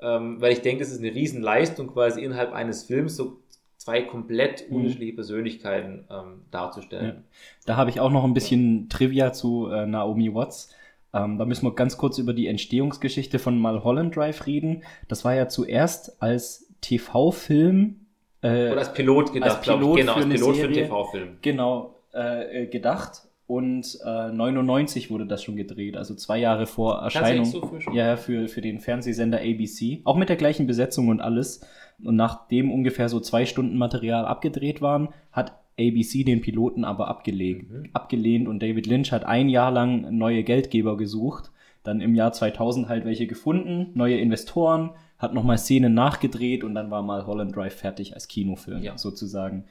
ähm, weil ich denke, das ist eine Riesenleistung, quasi innerhalb eines Films so zwei komplett Mhm. unterschiedliche Persönlichkeiten ähm, darzustellen. Ja. Da habe ich auch noch ein bisschen Trivia zu äh, Naomi Watts. Ähm, da müssen wir ganz kurz über die Entstehungsgeschichte von Mulholland Drive reden. Das war ja zuerst als TV-Film. Äh, Oder als Pilot gedacht, als Pilot ich. Genau, für als Pilot für einen Serie. TV-Film. genau äh, äh, gedacht. Und äh, 99 wurde das schon gedreht, also zwei Jahre vor Erscheinung. So? Ja, für, für den Fernsehsender ABC. Auch mit der gleichen Besetzung und alles. Und nachdem ungefähr so zwei Stunden Material abgedreht waren, hat ABC den Piloten aber abgelegt, Mhm. abgelehnt und David Lynch hat ein Jahr lang neue Geldgeber gesucht. Dann im Jahr 2000 halt welche gefunden, neue Investoren, hat nochmal Szenen nachgedreht und dann war mal Holland Drive fertig als Kinofilm Ja. sozusagen.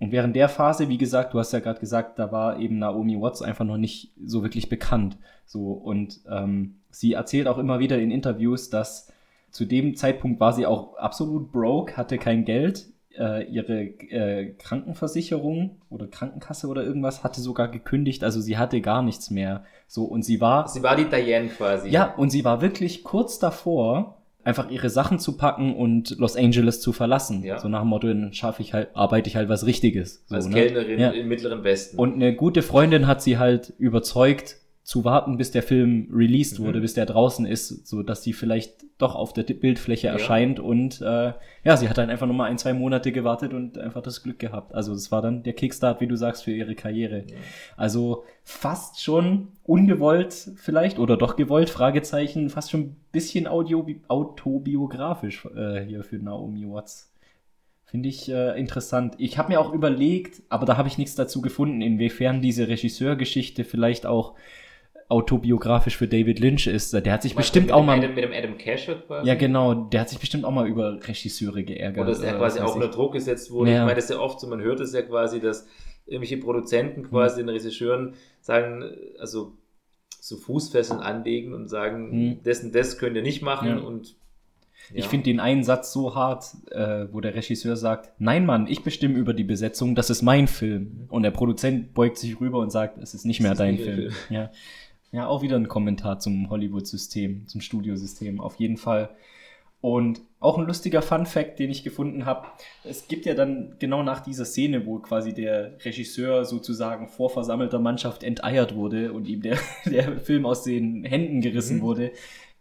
Und während der Phase, wie gesagt, du hast ja gerade gesagt, da war eben Naomi Watts einfach noch nicht so wirklich bekannt. So und ähm, sie erzählt auch immer wieder in Interviews, dass zu dem Zeitpunkt war sie auch absolut broke, hatte kein Geld. Äh, ihre äh, Krankenversicherung oder Krankenkasse oder irgendwas hatte sogar gekündigt, also sie hatte gar nichts mehr. So und sie war Sie war die Diane quasi. ja, und sie war wirklich kurz davor, einfach ihre Sachen zu packen und Los Angeles zu verlassen. Ja. So nach dem Motto, dann schaffe ich halt, arbeite ich halt was Richtiges. So, Als ne? Kellnerin Ja. im Mittleren Westen. Und eine gute Freundin hat sie halt überzeugt, zu warten, bis der Film released wurde, Mhm. bis der draußen ist, so dass die vielleicht doch auf der Bildfläche Ja. erscheint und äh, ja, sie hat dann einfach nochmal ein, zwei Monate gewartet und einfach das Glück gehabt. Also es war dann der Kickstart, wie du sagst, für ihre Karriere. Also fast schon ungewollt vielleicht oder doch gewollt, Fragezeichen, fast schon ein bisschen audio autobiografisch äh, hier für Naomi Watts. Finde ich äh, interessant. Ich habe mir auch überlegt, aber da habe ich nichts dazu gefunden, inwiefern diese Regisseurgeschichte vielleicht auch autobiografisch für David Lynch ist. Der hat sich bestimmt auch mal. Adam, mit dem Adam quasi. Ja, genau, der hat sich bestimmt auch mal über Regisseure geärgert. Oder dass er quasi auch ich. unter Druck gesetzt wurde. Ja. Ich meine, das ist ja oft so, man hört es ja quasi, dass irgendwelche Produzenten quasi den Regisseuren sagen, also so Fußfesseln anlegen und sagen, Hm. das und das könnt ihr nicht machen Ja. und Ich ja. finde den einen Satz so hart, äh, wo der Regisseur sagt, nein Mann, ich bestimme über die Besetzung, das ist mein Film. Und der Produzent beugt sich rüber und sagt, es ist nicht mehr ist dein mein Film. Ja. Ja, auch wieder ein Kommentar zum Hollywood-System, zum Studiosystem, auf jeden Fall. Und auch ein lustiger Fun-Fact, den ich gefunden habe. Es gibt ja dann genau nach dieser Szene, wo quasi der Regisseur sozusagen vor versammelter Mannschaft enteiert wurde und ihm der, der Film aus den Händen gerissen Mhm. wurde,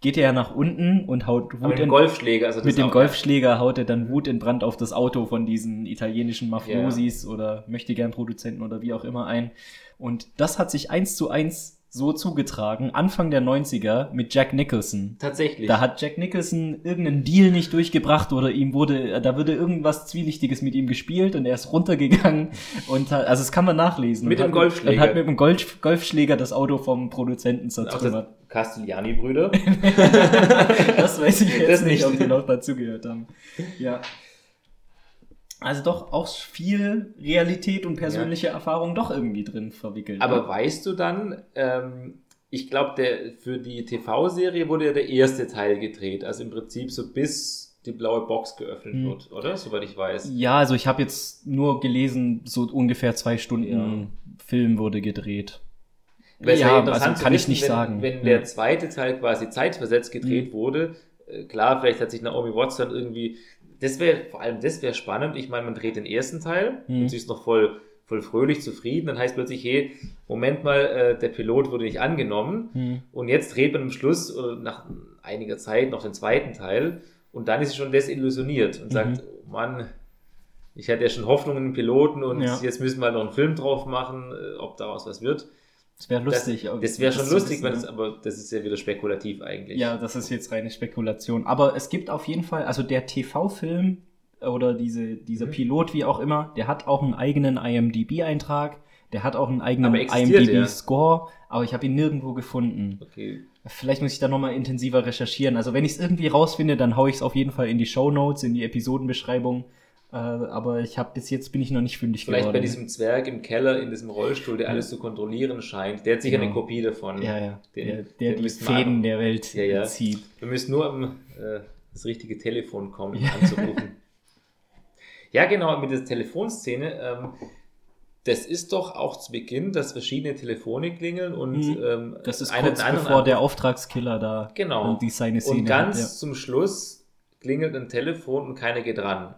geht er ja nach unten und haut Wut mit dem Golfschläger, also das mit dem Golfschläger haut er dann Wut in Brand auf das Auto von diesen italienischen Mafiosis oder möchte gern Produzenten oder wie auch immer ein. Und das hat sich eins zu eins so zugetragen, Anfang der 90er mit Jack Nicholson. Tatsächlich. Da hat Jack Nicholson irgendeinen Deal nicht durchgebracht oder ihm wurde, da wurde irgendwas Zwielichtiges mit ihm gespielt und er ist runtergegangen und hat, also das kann man nachlesen. Mit dem hat, Golfschläger. Und hat mit dem Golf, Golfschläger das Auto vom Produzenten zertrümmert. Castellani-Brüder. Das weiß ich jetzt nicht, nicht. ob die noch dazugehört haben. Ja. Also doch auch viel Realität und persönliche Erfahrung doch irgendwie drin verwickelt. Aber ne? weißt du dann, ähm, ich glaube, für die TV-Serie wurde ja der erste Teil gedreht, also im Prinzip so bis die blaue Box geöffnet Hm. wird, oder? Soweit ich weiß. Ja, also ich habe jetzt nur gelesen, so ungefähr zwei Stunden Film wurde gedreht. Wäre ja, also kann ich wissen, nicht wenn, sagen. Wenn Ja. der zweite Teil quasi zeitversetzt gedreht Mhm. wurde, äh, klar, vielleicht hat sich Naomi Watts dann irgendwie, das wäre, vor allem das wäre spannend, ich meine, man dreht den ersten Teil Mhm. und sie ist noch voll, voll fröhlich, zufrieden, dann heißt plötzlich, hey, Moment mal, äh, der Pilot wurde nicht angenommen Hm. und jetzt dreht man am Schluss oder nach einiger Zeit noch den zweiten Teil und dann ist sie schon desillusioniert und Mhm. sagt, oh Mann, ich hatte ja schon Hoffnung in den Piloten und Ja. jetzt müssen wir noch einen Film drauf machen, äh, ob daraus was wird. Das wäre lustig. Das, das wäre schon zu lustig, wissen, es, aber das ist ja wieder spekulativ eigentlich. Ja, das ist jetzt reine Spekulation. Aber es gibt auf jeden Fall, also der TV-Film oder diese, dieser Mhm. Pilot, wie auch immer, der hat auch einen eigenen IMDb-Eintrag, der hat auch einen eigenen? IMDb-Score, aber ich habe ihn nirgendwo gefunden. Okay. Vielleicht muss ich da nochmal intensiver recherchieren. Also wenn ich es irgendwie rausfinde, dann haue ich es auf jeden Fall in die Show Notes, in die Episodenbeschreibung. Äh, aber ich habe bis jetzt bin ich noch nicht fündig Vielleicht geworden. bei diesem Zwerg im Keller in diesem Rollstuhl, der alles zu kontrollieren scheint. Der hat sicher Genau. eine Kopie davon. ja, ja, Den- der, den der die Fäden der Welt Ja, ja. zieht. Wir müssen nur am äh, das richtige Telefon kommen, um Ja. anzurufen. ja, genau, mit dieser Telefonszene. Ähm, das ist doch auch zu Beginn, dass verschiedene Telefone klingeln und Mhm. ähm, Das ist kurz den anderen bevor der. Auftragskiller da Genau. und die seine Szene Und ganz hat, ja. zum Schluss klingelt ein Telefon und keiner geht ran.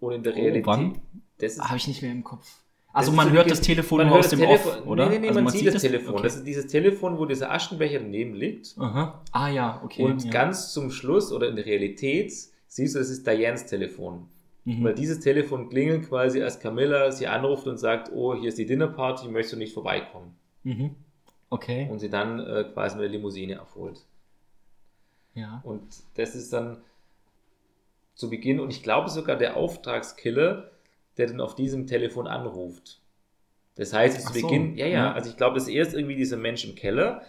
Und in der Oh, Realität. wann? Das Habe ich nicht mehr im Kopf. Also man hört das Telefon nur aus dem Telefon- Off, oder? Nee, nee, nee, also man, sieht das Telefon. Okay. Das ist dieses Telefon, wo dieser Aschenbecher daneben liegt. Aha. Ah ja, okay. und ja. ganz zum Schluss oder in der Realität siehst du, das ist Dianes Telefon. Mhm. Weil dieses Telefon klingelt quasi, als Camilla sie anruft und sagt, oh, hier ist die Dinnerparty, möchtest du nicht vorbeikommen? Mhm. Okay. Und sie dann äh, quasi mit der Limousine abholt. ja. Und das ist dann zu Beginn, und ich glaube sogar der Auftragskiller, der dann auf diesem Telefon anruft. Das heißt, zu so, Beginn, ja, ja, ja. also ich glaube, das ist erst irgendwie dieser Mensch im Keller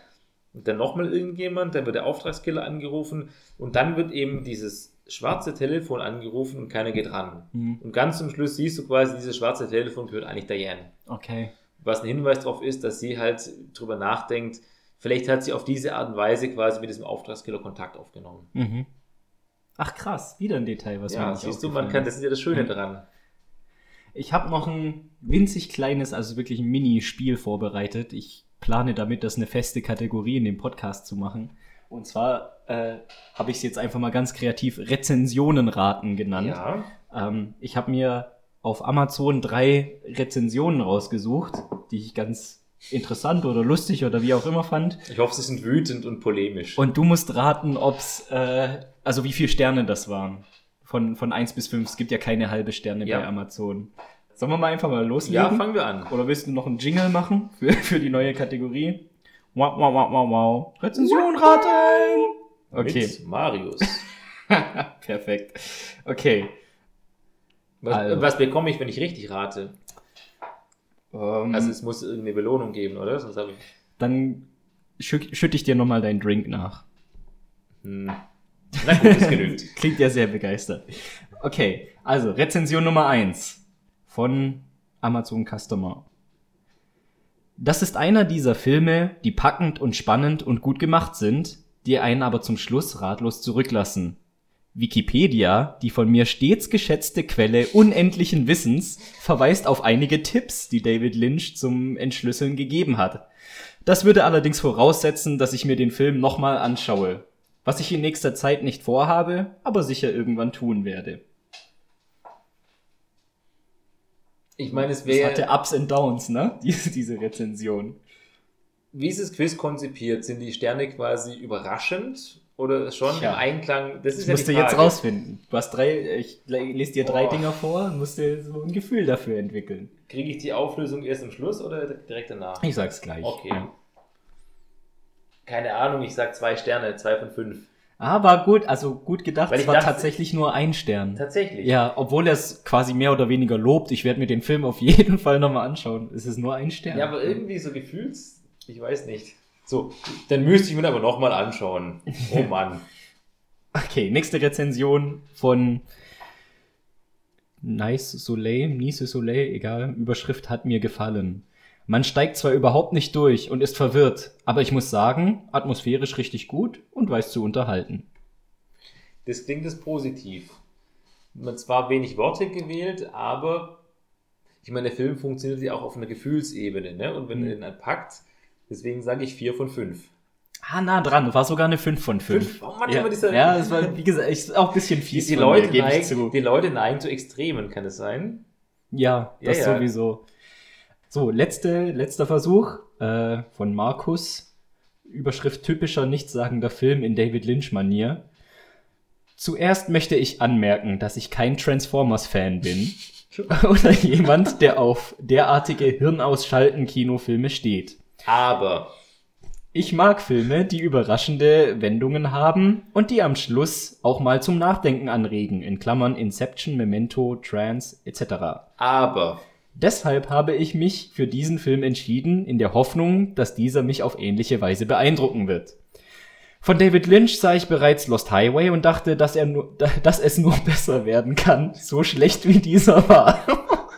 und dann nochmal irgendjemand, dann wird der Auftragskiller angerufen und dann wird eben dieses schwarze Telefon angerufen und keiner geht ran. Mhm. Und ganz zum Schluss siehst du quasi, dieses schwarze Telefon gehört eigentlich Diane. Okay. Was ein Hinweis darauf ist, dass sie halt drüber nachdenkt, vielleicht hat sie auf diese Art und Weise quasi mit diesem Auftragskiller Kontakt aufgenommen. Mhm. Ach krass, wieder ein Detail, was mir ja, nicht siehst du, man kann, das ist ja das Schöne Ja. dran. Ich habe noch ein winzig kleines, also wirklich ein Mini-Spiel vorbereitet. Ich plane damit, das eine feste Kategorie in dem Podcast zu machen. Und zwar äh, habe ich es jetzt einfach mal ganz kreativ Rezensionenraten genannt. Ja. Ähm, ich habe mir auf Amazon drei Rezensionen rausgesucht, die ich ganz interessant oder lustig oder wie auch immer fand. Ich hoffe, sie sind wütend und polemisch. Und du musst raten, ob's, äh, also wie viele Sterne das waren. Von, von 1 bis 5. Es gibt ja keine halbe Sterne Ja. bei Amazon. Sollen wir mal einfach mal loslegen? ja, fangen wir an. Oder willst du noch einen Jingle machen für, für die neue Kategorie? Wow, wow, wow, wow, wow. Rezension raten! Okay, Mit Marius. perfekt. Okay. Was, Also. was bekomme ich, wenn ich richtig rate? Ähm, Also es muss irgendeine Belohnung geben, oder? Sonst ich. dann schü schütte ich dir nochmal deinen Drink nach. Hm. Na gut, das genügt. Klingt ja sehr begeistert. Okay, also Rezension Nummer 1 von Amazon Customer. Das ist einer dieser Filme, die packend und spannend und gut gemacht sind, die einen aber zum Schluss ratlos zurücklassen. Wikipedia, die von mir stets geschätzte Quelle unendlichen Wissens, verweist auf einige Tipps, die David Lynch zum Entschlüsseln gegeben hat. Das würde allerdings voraussetzen, dass ich mir den Film nochmal anschaue, was ich in nächster Zeit nicht vorhabe, aber sicher irgendwann tun werde. Ich meine, es wäre. hatte Ups and Downs, ne? Diese, diese Rezension. Wie ist das Quiz konzipiert? Sind die Sterne quasi überraschend oder schon Tja. im Einklang? Das ist Das ja musst du jetzt rausfinden. Du hast drei, ich lese dir drei Boah. Dinger vor und musst dir so ein Gefühl dafür entwickeln. Kriege ich die Auflösung erst am Schluss oder direkt danach? Ich sag's gleich. Okay. Keine Ahnung, ich sag zwei Sterne, zwei von fünf. Ah, war gut, also gut gedacht. Es war dachte- tatsächlich nur ein Stern. Tatsächlich. Ja, obwohl er es quasi mehr oder weniger lobt. Ich werde mir den Film auf jeden Fall nochmal anschauen. Es ist nur ein Stern. Ja, aber irgendwie so gefühls, ich weiß nicht. So, dann müsste ich mir aber nochmal anschauen. Oh Mann. Okay, nächste Rezension von Nice Soleil, Nice Soleil, egal, Überschrift hat mir gefallen. Man steigt zwar überhaupt nicht durch und ist verwirrt, aber ich muss sagen, atmosphärisch richtig gut und weiß zu unterhalten. Das klingt es positiv. Man zwar wenig Worte gewählt, aber ich meine, der Film funktioniert ja auch auf einer Gefühlsebene, ne? Und wenn Mhm. er den packt, deswegen sage ich vier von fünf. Ah, nah dran, war sogar eine 5 von 5. Fünf? Oh Mann, ja, immer dieser- ja, es war, wie gesagt, ich, auch ein bisschen Die, fies die, von Leute mir, neigen, zu. die Leute neigen zu Extremen, kann es sein? Ja, Ja, das ja. sowieso. So, letzte, letzter Versuch äh, von Markus. Überschrift typischer nichtssagender Film in David Lynch-Manier. Zuerst möchte ich anmerken, dass ich kein Transformers-Fan bin. Oder jemand, der auf derartige Hirnausschalten-Kinofilme steht. Aber Ich mag Filme, die überraschende Wendungen haben und die am Schluss auch mal zum Nachdenken anregen, in Klammern Inception, Memento, Trance etc. Aber Deshalb habe ich mich für diesen Film entschieden, in der Hoffnung, dass dieser mich auf ähnliche Weise beeindrucken wird. Von David Lynch sah ich bereits Lost Highway und dachte, dass, er nur, dass es nur besser werden kann, so schlecht wie dieser war.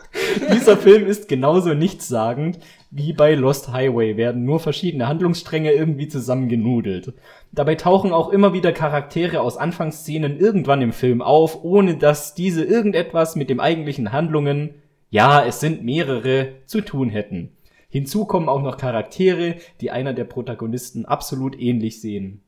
dieser Film ist genauso nichtssagend wie bei Lost Highway, werden nur verschiedene Handlungsstränge irgendwie zusammengenudelt. Dabei tauchen auch immer wieder Charaktere aus Anfangsszenen irgendwann im Film auf, ohne dass diese irgendetwas mit dem eigentlichen Handlungen ja, es sind mehrere, zu tun hätten. Hinzu kommen auch noch Charaktere, die einer der Protagonisten absolut ähnlich sehen.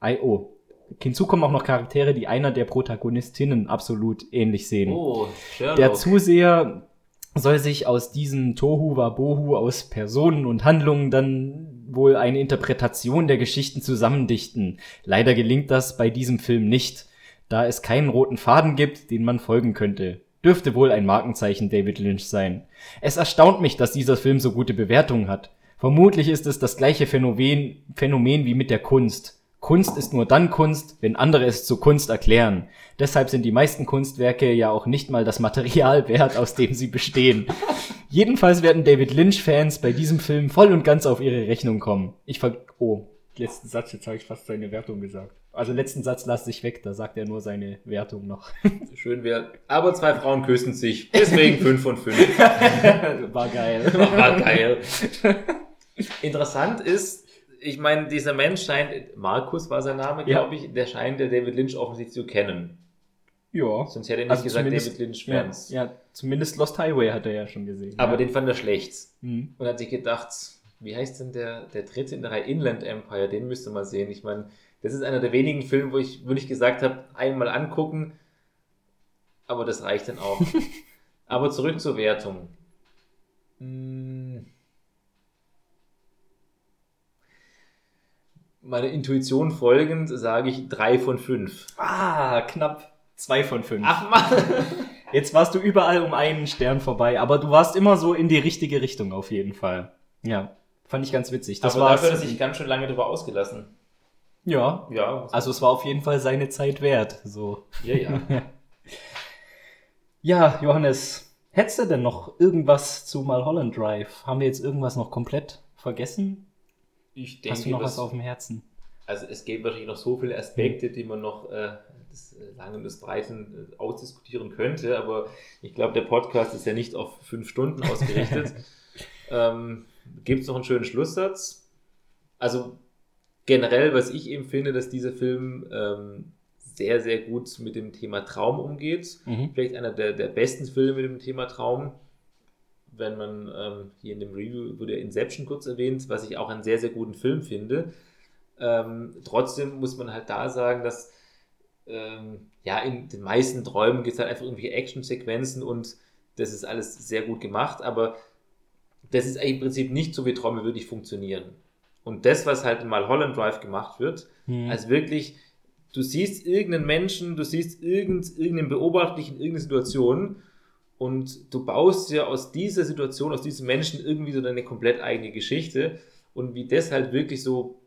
Ei, oh. Hinzu kommen auch noch Charaktere, die einer der Protagonistinnen absolut ähnlich sehen. oh, Sherlock. Der Zuseher soll sich aus diesem Tohu Wabohu aus Personen und Handlungen dann wohl eine Interpretation der Geschichten zusammendichten. Leider gelingt das bei diesem Film nicht, da es keinen roten Faden gibt, den man folgen könnte. Dürfte wohl ein Markenzeichen David Lynch sein. Es erstaunt mich, dass dieser Film so gute Bewertungen hat. Vermutlich ist es das gleiche Phänomen, Phänomen wie mit der Kunst. Kunst ist nur dann Kunst, wenn andere es zu Kunst erklären. Deshalb sind die meisten Kunstwerke ja auch nicht mal das Material wert, aus dem sie bestehen. Jedenfalls werden David Lynch-Fans bei diesem Film voll und ganz auf ihre Rechnung kommen. Ich ver... Oh, letzten Satz, jetzt habe ich fast seine Wertung gesagt. Also letzten Satz lasse ich weg, da sagt er nur seine Wertung noch. Schön wäre. Aber zwei Frauen küssen sich. Deswegen fünf von fünf. War geil. War geil. Interessant ist, ich meine, dieser Mensch scheint, Markus war sein Name, Ja. glaube ich, der scheint der David Lynch offensichtlich zu kennen. Ja. Sonst hätte er nicht Also gesagt David Lynch Ja, Fans. ja, zumindest Lost Highway hat er ja schon gesehen. Aber ja. den fand er schlecht. Mhm. Und hat sich gedacht, wie heißt denn der, der dritte in der Reihe Inland Empire? Den müsste man sehen. Ich meine, das ist einer der wenigen Filme, wo ich wirklich gesagt habe, einmal angucken, aber das reicht dann auch. aber zurück zur Wertung. Hm, meiner Intuition folgend sage ich drei von fünf. Ah, knapp zwei von fünf. Ach Mann! Jetzt warst du überall um einen Stern vorbei, aber du warst immer so in die richtige Richtung auf jeden Fall. Ja, fand ich ganz witzig. Das Aber war dafür hat er sich ganz schön lange drüber ausgelassen. ja, Ja, also es war auf jeden Fall seine Zeit wert. So. ja, ja. Ja, Johannes, hättest du denn noch irgendwas zu Mulholland Drive? Haben wir jetzt irgendwas noch komplett vergessen? Ich denke, Hast du noch das- was auf dem Herzen? Also es gäbe wahrscheinlich noch so viele Aspekte, die man noch äh, des äh, Langen und des Breiten äh, ausdiskutieren könnte, aber ich glaube, der Podcast ist ja nicht auf fünf Stunden ausgerichtet. ähm, Gibt es noch einen schönen Schlusssatz? Also generell, was ich eben finde, dass dieser Film ähm, sehr, sehr gut mit dem Thema Traum umgeht. Mhm. Vielleicht einer der, der besten Filme mit dem Thema Traum. Wenn man ähm, hier in dem Review wurde Inception kurz erwähnt, was ich auch einen sehr, sehr guten Film finde. Ähm, trotzdem muss man halt da sagen, dass ähm, ja in den meisten Träumen gibt es halt einfach irgendwelche Actionsequenzen und das ist alles sehr gut gemacht, aber das ist eigentlich im Prinzip nicht so, wie Träume wirklich funktionieren. Und das, was halt mal Holland Drive gemacht wird, Mhm. also wirklich, du siehst irgendeinen Menschen, du siehst irgend, irgendeinen Beobachtlichen, irgendeine Situation und du baust ja aus dieser Situation, aus diesem Menschen irgendwie so deine komplett eigene Geschichte und wie das halt wirklich so,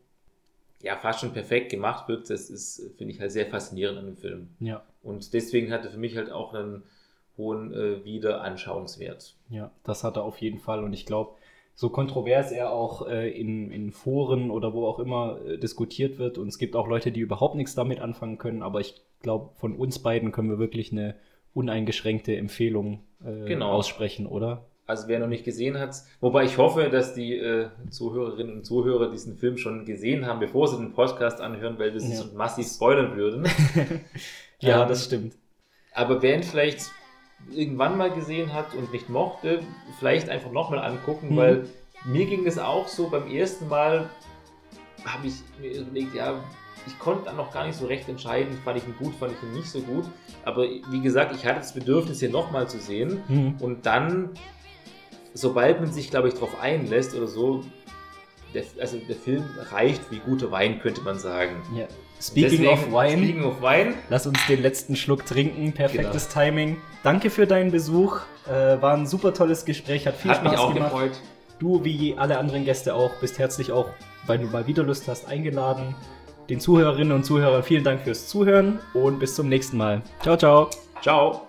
ja, fast schon perfekt gemacht wird, das ist, finde ich halt sehr faszinierend an dem Film. Ja, Und deswegen hat er für mich halt auch einen hohen äh, Wiederanschauungswert. ja, das hat er auf jeden Fall. Und ich glaube, so kontrovers er auch äh, in, in Foren oder wo auch immer äh, diskutiert wird, und es gibt auch Leute, die überhaupt nichts damit anfangen können, aber ich glaube, von uns beiden können wir wirklich eine uneingeschränkte Empfehlung äh, Genau. aussprechen, oder? Also wer noch nicht gesehen hat, wobei ich hoffe, dass die äh, Zuhörerinnen und Zuhörer diesen Film schon gesehen haben, bevor sie den Podcast anhören, weil wir sie Ja. sonst massiv spoilern würden. Ja, Ähm, das stimmt. Aber wer ihn vielleicht irgendwann mal gesehen hat und nicht mochte, vielleicht einfach nochmal angucken, Mhm. weil mir ging es auch so, beim ersten Mal habe ich mir überlegt, ja, ich konnte dann noch gar nicht so recht entscheiden, fand ich ihn gut, fand ich ihn nicht so gut. Aber wie gesagt, ich hatte das Bedürfnis, hier nochmal zu sehen. Mhm. Und dann, sobald man sich, glaube ich, darauf einlässt oder so, der, also der Film reicht wie guter Wein, könnte man sagen. Ja. Speaking Deswegen- of Wine, Speaking of Wein. lass uns den letzten Schluck trinken. Perfektes Genau. Timing. Danke für deinen Besuch. Äh, war ein super tolles Gespräch, hat viel Hat Spaß mich auch gemacht. gefreut. Du, wie alle anderen Gäste auch, bist herzlich auch, weil du mal wieder Lust hast, eingeladen. Den Zuhörerinnen und Zuhörern vielen Dank fürs Zuhören und bis zum nächsten Mal. Ciao, ciao. Ciao.